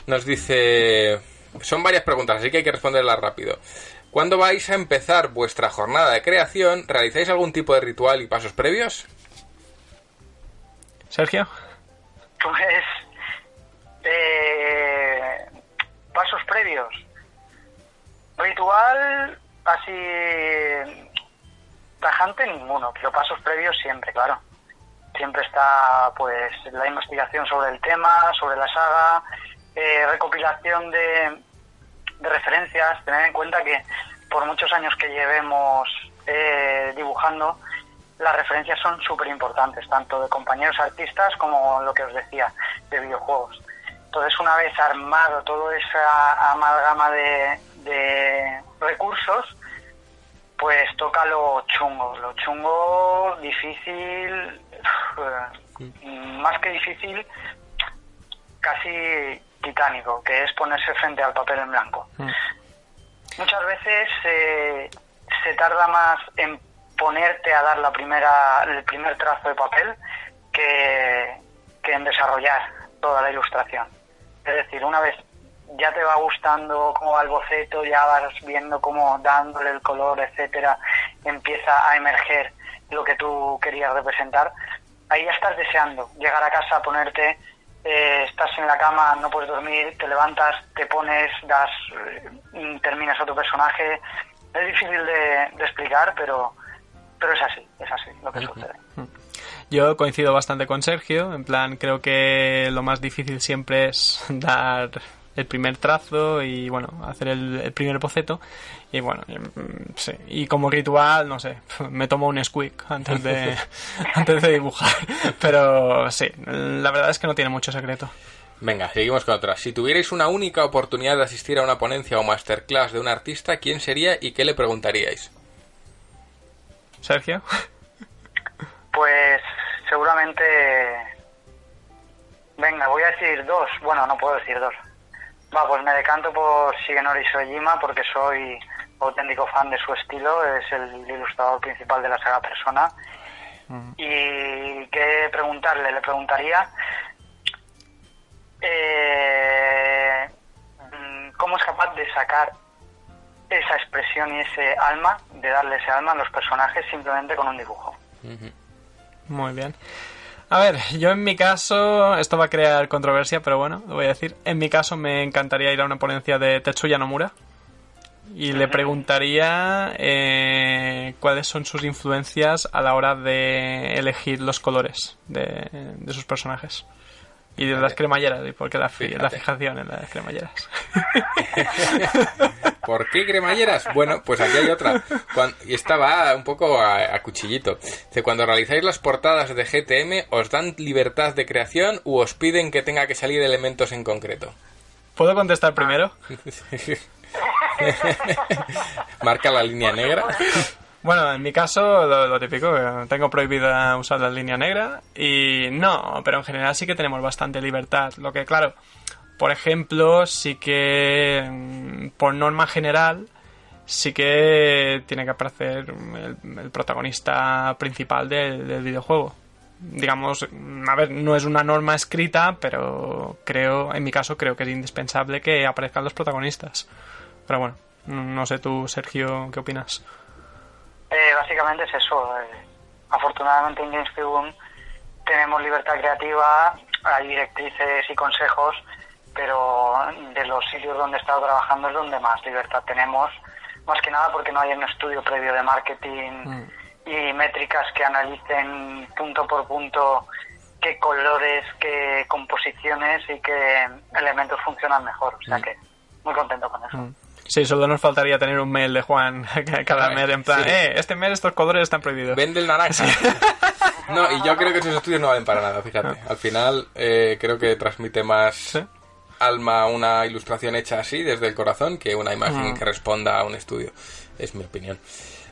Nos dice, son varias preguntas, así que hay que responderlas rápido. ¿Cuándo vais a empezar vuestra jornada de creación? ¿Realizáis algún tipo de ritual y pasos previos? Sergio. Pues. Eh, pasos previos. Ritual así. tajante ninguno, pero pasos previos siempre, claro. Siempre está, pues, la investigación sobre el tema, sobre la saga, eh, recopilación de, de referencias. Tener en cuenta que por muchos años que llevemos eh, dibujando, las referencias son súper importantes, tanto de compañeros artistas como lo que os decía, de videojuegos. Entonces, una vez armado toda esa amalgama de, de recursos, pues toca lo chungo. Lo chungo, difícil, más que difícil, casi titánico, que es ponerse frente al papel en blanco. Muchas veces eh, se tarda más en ponerte a dar la primera, el primer trazo de papel que, que en desarrollar toda la ilustración. Es decir, una vez ya te va gustando cómo va el boceto, ya vas viendo cómo dándole el color, etcétera, empieza a emerger lo que tú querías representar, ahí ya estás deseando llegar a casa, ponerte, eh, estás en la cama, no puedes dormir, te levantas, te pones, das, eh, terminas otro personaje. Es difícil de, de explicar, pero, pero es así, es así lo que sucede. Yo coincido bastante con Sergio, en plan creo que lo más difícil siempre es dar el primer trazo y bueno, hacer el, el primer boceto y bueno, mm, sí, y como ritual, no sé, me tomo un squeak antes de antes de dibujar, pero sí, la verdad es que no tiene mucho secreto. Venga, seguimos con otra. Si tuvierais una única oportunidad de asistir a una ponencia o masterclass de un artista, ¿quién sería y qué le preguntaríais? Sergio. Pues seguramente. Venga, voy a decir dos. Bueno, no puedo decir dos. Va, pues me decanto por Shigenori Sojima porque soy auténtico fan de su estilo. Es el ilustrador principal de la saga Persona. Y qué preguntarle, le preguntaría eh, mm, cómo es capaz de sacar esa expresión y ese alma, de darle ese alma a los personajes simplemente con un dibujo. Muy bien. A ver, yo en mi caso, esto va a crear controversia, pero bueno, lo voy a decir. En mi caso me encantaría ir a una ponencia de Tetsuya Nomura y le preguntaría eh, cuáles son sus influencias a la hora de elegir los colores de, de sus personajes. Y de las cremalleras, y porque la, fi- la fijación en las cremalleras. ¿Por qué cremalleras? Bueno, pues aquí hay otra. Y esta va un poco a, a cuchillito. Dice, cuando realizáis las portadas de GTM, ¿os dan libertad de creación u os piden que tenga que salir elementos en concreto? ¿Puedo contestar primero? Marca la línea negra. Bueno, en mi caso, lo, típico, tengo prohibida usar la línea negra y no, pero en general sí que tenemos bastante libertad. Lo que, claro, por ejemplo, sí que mm, por norma general, sí que tiene que aparecer el, protagonista principal del videojuego. Digamos, mm, a ver, no es una norma escrita, pero creo, en mi caso, creo que es indispensable que aparezcan los protagonistas. Pero bueno, no sé tú, Sergio, ¿qué opinas? Eh, básicamente es eso. eh, afortunadamente en Games Tribune tenemos libertad creativa, hay directrices y consejos, pero de los sitios donde he estado trabajando es donde más libertad tenemos. Más que nada porque no hay un estudio previo de marketing y métricas que analicen punto por punto qué colores, qué composiciones y qué elementos funcionan mejor. O sea que muy contento con eso. Sí, solo nos faltaría tener un mail de Juan cada mes en plan, Sí. eh, este mes estos colores están prohibidos. Vende el naranja. No, y yo creo que esos estudios no valen para nada, fíjate. Al final eh, creo que transmite más Sí. alma una ilustración hecha así, desde el corazón, que una imagen Mm. que responda a un estudio. Es mi opinión.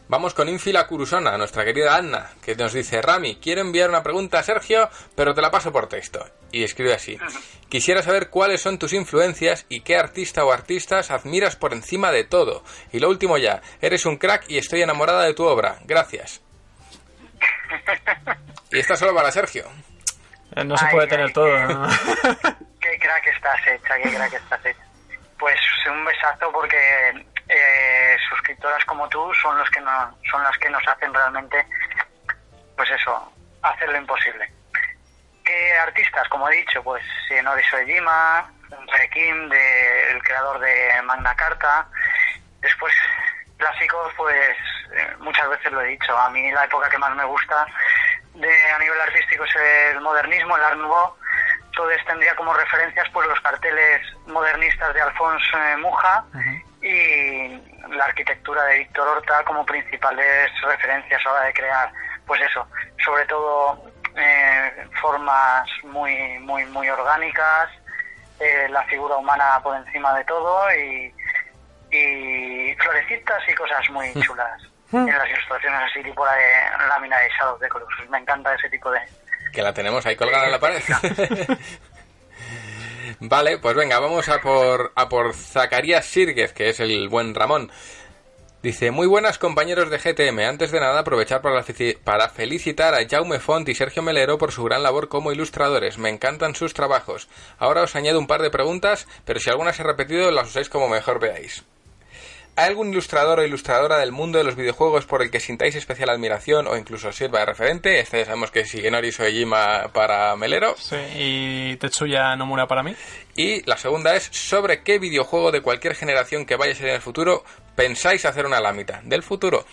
Vamos con Infila Kurusona, nuestra querida Anna, que nos dice, Rami, quiero enviar una pregunta a Sergio, pero te la paso por texto. Y escribe así. Quisiera saber cuáles son tus influencias y qué artista o artistas admiras por encima de todo. Y lo último ya, eres un crack y estoy enamorada de tu obra. Gracias. Y esta solo para Sergio. Eh, No se Ay, puede ay, tener ay. todo. ¿no? Qué crack estás hecha, qué crack estás hecha. Pues un besazo porque eh, suscriptoras como tú son los que no, son las que nos hacen realmente, pues eso, hacer lo imposible. ¿Qué artistas? Como he dicho, pues Nori Soejima, Kim, de, el creador de Magna Carta. Después, clásicos, pues eh, muchas veces lo he dicho. A mí la época que más me gusta de, a nivel artístico es el modernismo, el Art Nouveau. Entonces tendría como referencias pues los carteles modernistas de Alfonso eh, Muja y la arquitectura de Víctor Horta como principales referencias a la hora de crear, pues eso, sobre todo eh, formas muy, muy, muy orgánicas, eh, la figura humana por encima de todo y, y florecitas y cosas muy chulas en las ilustraciones así tipo la de lámina de Shadow de Colossus. Me encanta ese tipo de... Que la tenemos ahí colgada en la pared. vale, pues venga, vamos a por, a por Zacarías Sirguez, que es el buen Ramón. Dice, muy buenas compañeros de GTM. Antes de nada, aprovechar para, para, felicitar a Jaume Font y Sergio Melero por su gran labor como ilustradores. Me encantan sus trabajos. Ahora os añado un par de preguntas, pero si alguna se ha repetido, las usáis como mejor veáis. ¿Hay algún ilustrador o ilustradora del mundo de los videojuegos por el que sintáis especial admiración o incluso sirva de referente? Este ya sabemos que es Shigenori Soejima para Melero. Sí, y Tetsuya Nomura para mí. Y la segunda es, ¿sobre qué videojuego de cualquier generación que vaya a ser en el futuro pensáis hacer una lámina? ¿Del futuro?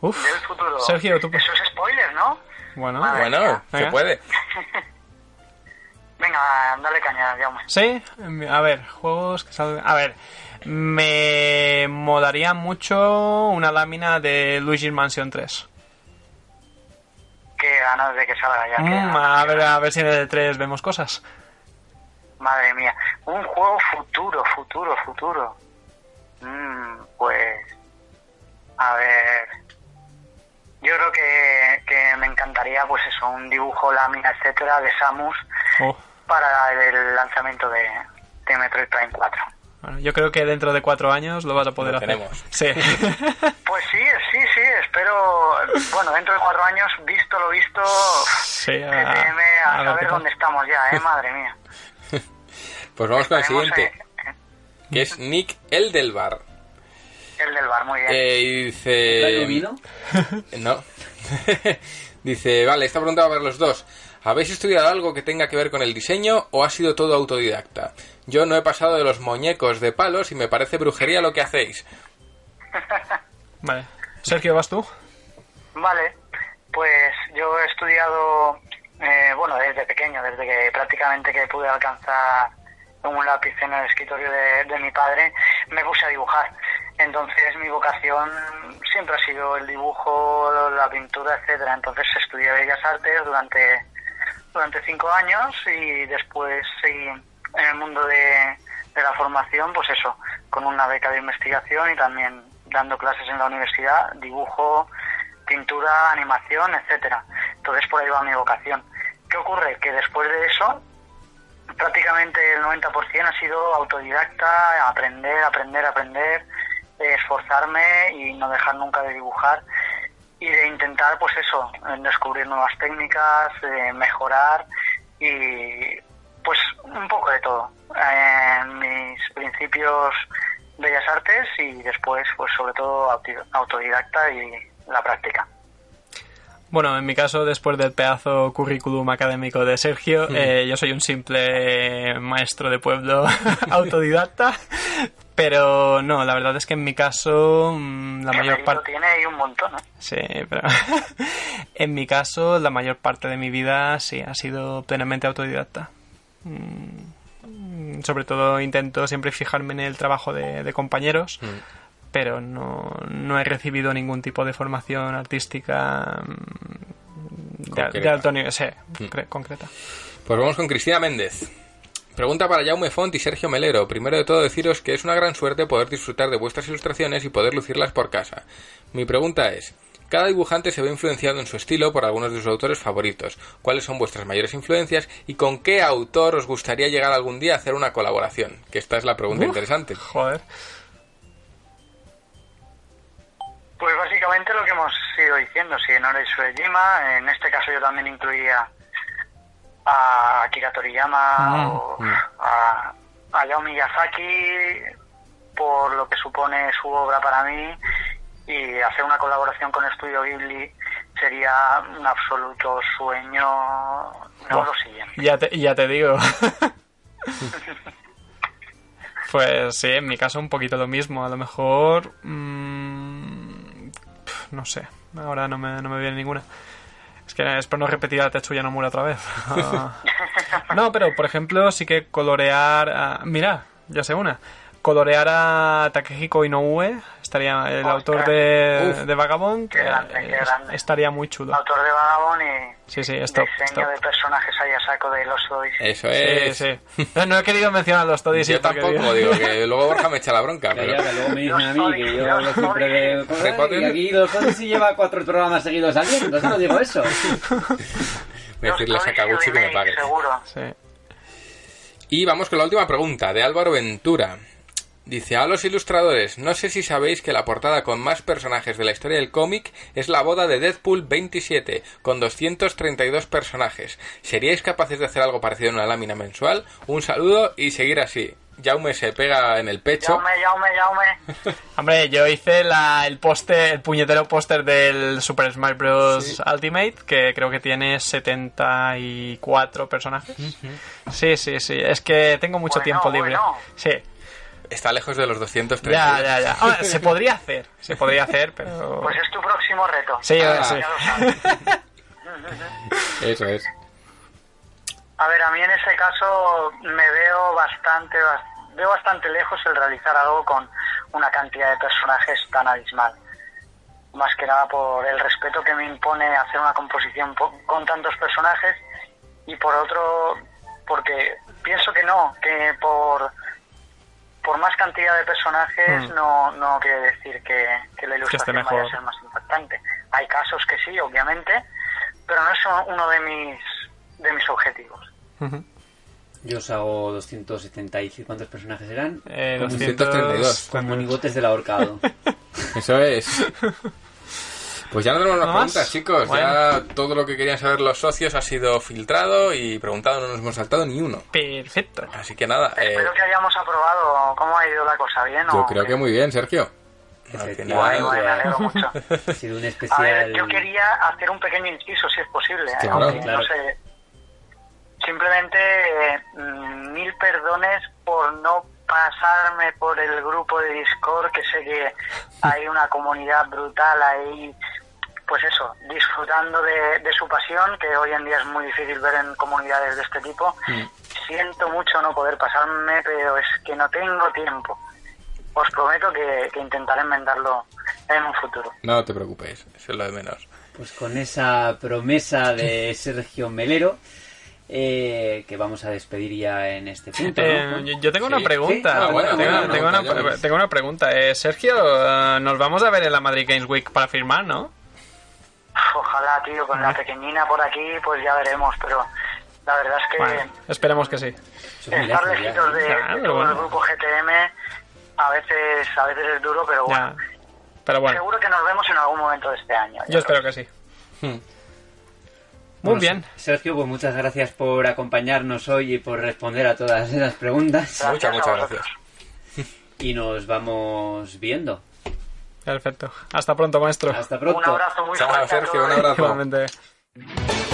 Uf. Del futuro. Sergio, tú... Eso es spoiler, ¿no? Bueno, bueno, se puede. Venga, dale caña, Jaume. Sí, a ver, juegos que salgan... A ver, me molaría mucho una lámina de Luigi's Mansion 3. Qué ganas de que salga ya. Mm, a, ver, a ver si en el 3 vemos cosas. Madre mía. Un juego futuro, futuro, futuro. Mm, pues. A ver. Yo creo que, que, me encantaría, pues eso, un dibujo, lámina, etcétera, de Samus oh. para el lanzamiento de, de Metroid Prime 4. Bueno, yo creo que dentro de cuatro años lo vas a poder hacer. Sí. Pues sí, sí, sí, espero. Bueno, dentro de cuatro años, visto lo visto, sí, a, a, ver dónde estamos ya, ¿eh? Madre mía. Pues vamos con el siguiente, que es Nick El del Bar. El del Bar, muy bien. Eh, y dice. vino? no. dice, vale, esta pregunta va a ver los dos. ¿Habéis estudiado algo que tenga que ver con el diseño o ha sido todo autodidacta? Yo no he pasado de los muñecos de palos y me parece brujería lo que hacéis. Vale. Sergio, ¿vas tú? Vale. Pues yo he estudiado, eh, bueno, desde pequeño, desde que prácticamente que pude alcanzar un lápiz en el escritorio de, de mi padre, me puse a dibujar. Entonces mi vocación siempre ha sido el dibujo, la pintura, etcétera. Entonces estudié Bellas Artes durante durante cinco años y después seguí en el mundo de, la formación, pues eso, con una beca de investigación y también dando clases en la universidad, dibujo, pintura, animación, etcétera. Entonces por ahí va mi vocación. ¿Qué ocurre? Que después de eso, prácticamente el 90% ha sido autodidacta, aprender, aprender, aprender, esforzarme y no dejar nunca de dibujar y de intentar, pues eso, descubrir nuevas técnicas, mejorar y pues un poco de todo. En mis principios bellas artes y después, pues sobre todo autodidacta y la práctica. Bueno, en mi caso, después del pedazo currículum académico de Sergio, eh, yo soy un simple maestro de pueblo autodidacta, pero no, la verdad es que en mi caso, mm, la mayor parte... tiene ahí un montón, ¿no? Sí, pero en mi caso, la mayor parte de mi vida sí ha sido plenamente autodidacta. Mm, sobre todo intento siempre fijarme en el trabajo de, compañeros. Mm pero no, no he recibido ningún tipo de formación artística mm, de, alto nivel, sí, mm. concreta. Pues vamos con Cristina Méndez. Pregunta para Jaume Font y Sergio Melero. Primero de todo deciros que es una gran suerte poder disfrutar de vuestras ilustraciones y poder lucirlas por casa. Mi pregunta es, cada dibujante se ve influenciado en su estilo por algunos de sus autores favoritos. ¿Cuáles son vuestras mayores influencias y con qué autor os gustaría llegar algún día a hacer una colaboración? Que esta es la pregunta interesante. Joder. Pues básicamente lo que hemos ido diciendo, si no eres en este caso yo también incluía a Akira Toriyama mm. o a, a Yao Miyazaki, por lo que supone su obra para mí y hacer una colaboración con Estudio Ghibli sería un absoluto sueño, no lo siguiente. Ya te, ya te digo. pues sí, en mi caso un poquito lo mismo. A lo mejor... mm, pf, no sé, ahora no me, no me viene ninguna. Es que es por no repetir a Tetsuya Nomura otra vez. Ah. no, pero por ejemplo sí que colorear... a- mira, ya sé una. Colorear a Takehiko Inoue, estaría el Ostras. autor de, Uf. de Vagabond, Qué grande, qué eh, grande. estaría muy chulo. Autor de Vagabond y Sí, sí, stop, diseño stop. de personajes ahí a saco de los Odyssey. Eso Sí, es. sí. No, no he querido mencionar los Toddies Yo tampoco, digo, que luego Borja me echa la bronca, Ya, pero... ya, que luego me dicen a mí que yo Los lo siempre de Potter. y aquí los Odyssey lleva cuatro programas seguidos saliendo, entonces no digo eso. Voy a decirle a Sakaguchi que me pague. Seguro. Sí. Y vamos con la última pregunta, de Álvaro Ventura. Dice, a los ilustradores, no sé si sabéis que la portada con más personajes de la historia del cómic es la boda de Deadpool 27, con 232 personajes. ¿Seríais capaces de hacer algo parecido en una lámina mensual? Un saludo y seguir así. Jaume se pega en el pecho. Yaume, Yaume, Yaume. Hombre, yo hice la, el póster, el puñetero póster del Super Smash Bros. Ultimate, que creo que tiene 74 personajes. Sí, sí, sí. Es que tengo mucho Bueno, tiempo libre. bueno. Sí. Está lejos de los 230. Ya, ya, ya. Hombre, se podría hacer, se podría hacer, pero... Pues es tu próximo reto. Sí, Ah. sí. Ya lo sabes. Eso es. A ver, a mí en ese caso me veo bastante, bas- veo bastante lejos el realizar algo con una cantidad de personajes tan abismal. Más que nada por el respeto que me impone hacer una composición po- con tantos personajes y por otro, porque pienso que no, que por, por más cantidad de personajes Hmm. no, no quiere decir que, que la ilustración vaya a ser más impactante. Hay casos que sí, obviamente, pero no es uno de mis, de mis objetivos. Yo os hago 270 y ¿cuántos personajes eran? Eh, Como 232. Con monigotes del ahorcado. Eso es. Pues ya no tenemos más preguntas, chicos. Bueno. Ya todo lo que querían saber los socios ha sido filtrado y preguntado, no nos hemos saltado ni uno. Perfecto. Así que nada, eh, Espero que hayamos aprobado cómo ha ido la cosa, ¿bien? yo o creo qué? que muy bien, Sergio. Al Efectivamente. Guay, final, guay, me alegro mucho. Ha sido un A especial... ver, yo quería hacer un pequeño inciso, si es posible. ¿eh? Claro, Aunque, claro. No sé. Simplemente eh, mm, mil perdones por no pasarme por el grupo de Discord, que sé que hay una comunidad brutal ahí, pues eso, disfrutando de, de su pasión, que hoy en día es muy difícil ver en comunidades de este tipo. Siento mucho no poder pasarme, pero es que no tengo tiempo. Os prometo que, que intentaré enmendarlo en un futuro. No te preocupes, eso es lo de menos. Pues con esa promesa de Sergio Melero, eh, que vamos a despedir ya en este punto. ¿no? Eh, yo- yo tengo Sí. una pregunta. Sí. Ah, bueno, tengo, bueno, tengo una, pregunta, ya ves. tengo una pregunta. Eh, Sergio, eh, nos vamos a ver en la Madrid Games Week para firmar, ¿no? Ojalá, tío, con la pequeñina por aquí, pues ya veremos, pero la verdad es que Bueno, esperemos que sí. Estar lejitos ¿eh? de, Claro, de todo el grupo GTM a veces, a veces es duro, pero bueno. Pero bueno, seguro que nos vemos en algún momento de este año. yo espero que sí. Hmm. Muy Bueno, bien. Sergio, pues muchas gracias por acompañarnos hoy y por responder a todas esas preguntas. Gracias Muchas, muchas gracias. Y nos vamos viendo. Perfecto. Hasta pronto, maestro. Hasta pronto. Un abrazo muy Chao, fuerte. Sergio, un abrazo. Igualmente.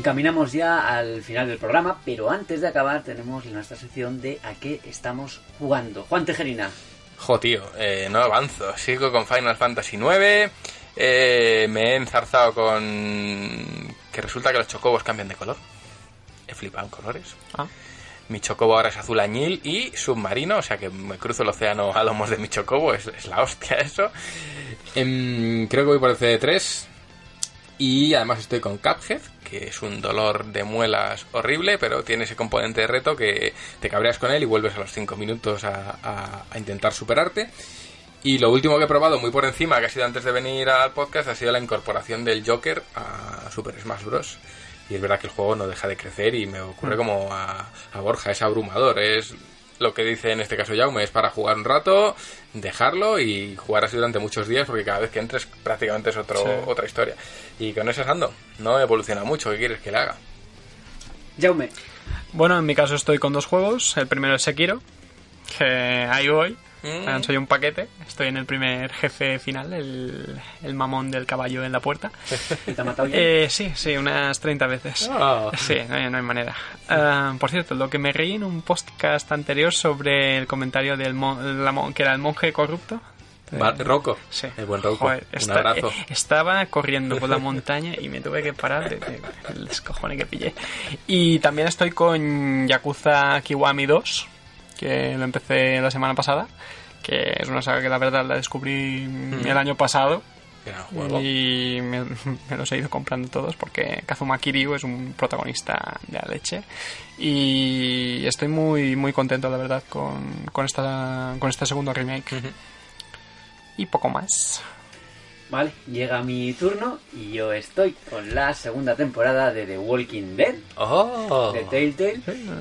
Encaminamos ya al final del programa, pero antes de acabar tenemos nuestra sección de a qué estamos jugando. Juan Tejerina. Jo, tío, eh, no avanzo. Sigo con Final Fantasy IX. eh, me he enzarzado con que resulta que los chocobos cambian de color. He flipado en colores. Ah. Mi chocobo ahora es azul añil y submarino, o sea que me cruzo el océano a lomos de mi chocobo, es, es la hostia eso. Em, creo que voy por el CD3 y además estoy con Cuphead, que es un dolor de muelas horrible, pero tiene ese componente de reto que te cabreas con él y vuelves a los 5 minutos a, a- a intentar superarte. Y lo último que he probado muy por encima, que ha sido antes de venir al podcast, ha sido la incorporación del Joker a Super Smash Bros. Y es verdad que el juego no deja de crecer y me ocurre como a, a Borja, es abrumador, es lo que dice en este caso Jaume, es para jugar un rato, dejarlo y jugar así durante muchos días porque cada vez que entres prácticamente es otro, Sí. otra historia. Y con ese ando, no evoluciona mucho, ¿qué quieres que le haga? Jaume, Bueno, en mi caso estoy con dos juegos. El primero es Sekiro, que ahí voy. Mm. Soy un paquete. Estoy en el primer jefe final, el, el mamón del caballo en la puerta. ¿y te ha matado ya? Eh, sí, sí, unas 30 veces. Ah. Sí, no hay, no hay manera. Ah, por cierto, lo que me reí en un podcast anterior sobre el comentario del mon- la mon- que era el monje corrupto. Va- Rocco, Sí. el buen Rocco, Joder, un abrazo. eh, estaba corriendo por la montaña y me tuve que parar de, de- el descojone que pillé. Y también estoy con Yakuza Kiwami 2, que lo empecé la semana pasada, que es una saga que la verdad la descubrí el año pasado. Gran juego. y me, me los he ido comprando todos porque Kazuma Kiryu es un protagonista de la leche. Y estoy muy muy contento la verdad con, con esta con este segundo remake. Y poco más Vale, llega mi turno y yo estoy con la segunda temporada de The Walking Dead ¡Oh! de Telltale.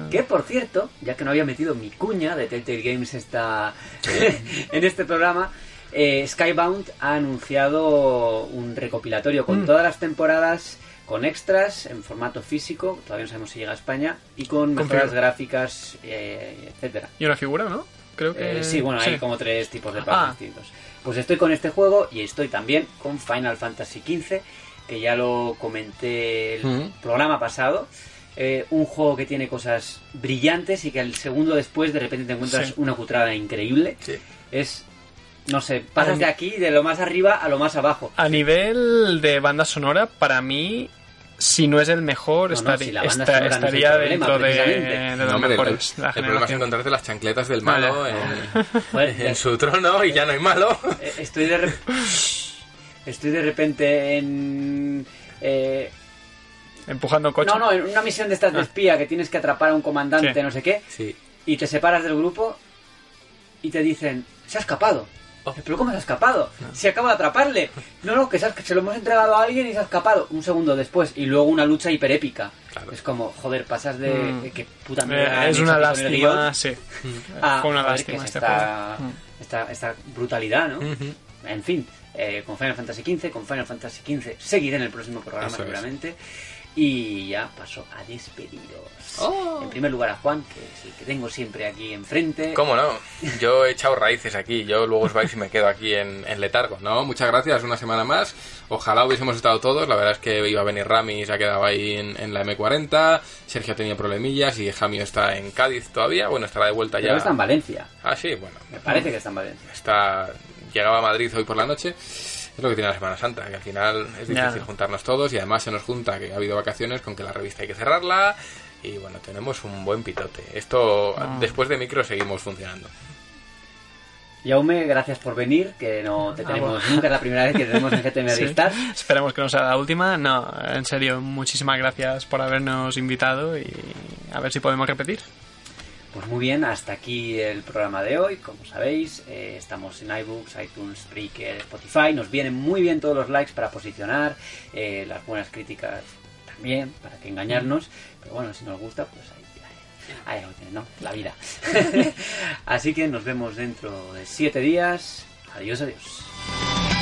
Que por cierto, ya que no había metido mi cuña de Telltale Games esta, en este programa, eh, Skybound ha anunciado un recopilatorio con todas las temporadas, con extras en formato físico, todavía no sabemos si llega a España, y con mejoras gráficas, eh, etcétera. y una figura ¿no? creo que Eh, sí, bueno, hay como tres tipos de packs Ah. distintos. Pues estoy con este juego y estoy también con Final Fantasy XV, que ya lo comenté el Mm. programa pasado. Eh, un juego que tiene cosas brillantes y que al segundo después de repente te encuentras Sí. una cutrada increíble. Sí. Es, no sé, pasas de aquí, de lo más arriba a lo más abajo. a nivel de banda sonora para mí si no es el mejor No, no, si esta- no estaría problema, dentro de, No, los hombre, el, mejores el problema es encontrarte las chancletas del malo Vale. en, su trono y ya no hay malo. Eh, Estoy de, rep- estoy de repente en... eh, empujando coche No, no, en una misión de estas de espía que tienes que atrapar a un comandante, Sí. no sé qué, Sí. y te separas del grupo y te dicen, se ha escapado. Oh. ¿Pero cómo se ha escapado? Si acabo de atraparle. No, no, que se, que se lo hemos entregado a alguien y se ha escapado. Un segundo después. Y luego una lucha hiperépica. Claro. Es como, joder, pasas de, Mm. que puta Eh, mierda han es una lástima sí a, fue una joder, lástima este esta, juego. esta, esta brutalidad, ¿no? En fin, eh, con Final Fantasy XV, con Final Fantasy XV seguiré en el próximo programa Eso es. Y ya paso a despediros. Oh. En primer lugar a Juan, que es el que tengo siempre aquí enfrente. ¿Cómo no? Yo he echado raíces aquí, yo luego os vais y me quedo aquí en, en letargo, ¿no? Muchas gracias, una semana más. Ojalá hubiésemos estado todos, la verdad es que iba a venir Rami y se ha quedado ahí en, en la M40, Sergio tenía problemillas y Jamio está en Cádiz todavía, bueno, estará de vuelta Pero ya. está en Valencia. Ah, sí, bueno. Me parece que está en Valencia. Está... Llegaba a Madrid hoy por la noche. Es lo que tiene la Semana Santa, que al final es difícil Ya. juntarnos todos y además se nos junta que ha habido vacaciones con que la revista hay que cerrarla y bueno, tenemos un buen pitote. Esto, Ah. después de micro, seguimos funcionando. Yaume, gracias por venir, que no te Ah, tenemos bueno. nunca, es la primera vez que tenemos en GTM Sí. Restart. Esperemos que no sea la última. No, en serio, muchísimas gracias por habernos invitado y a ver si podemos repetir. Pues muy bien, hasta aquí el programa de hoy. Como sabéis, eh, estamos en iBooks, iTunes, Spreaker, Spotify. Nos vienen muy bien todos los likes para posicionar, eh, las buenas críticas también, para que engañarnos. Pero bueno, si nos gusta, pues ahí, ahí, ahí lo tienen, ¿no? La vida. Así que nos vemos dentro de siete días. Adiós, adiós.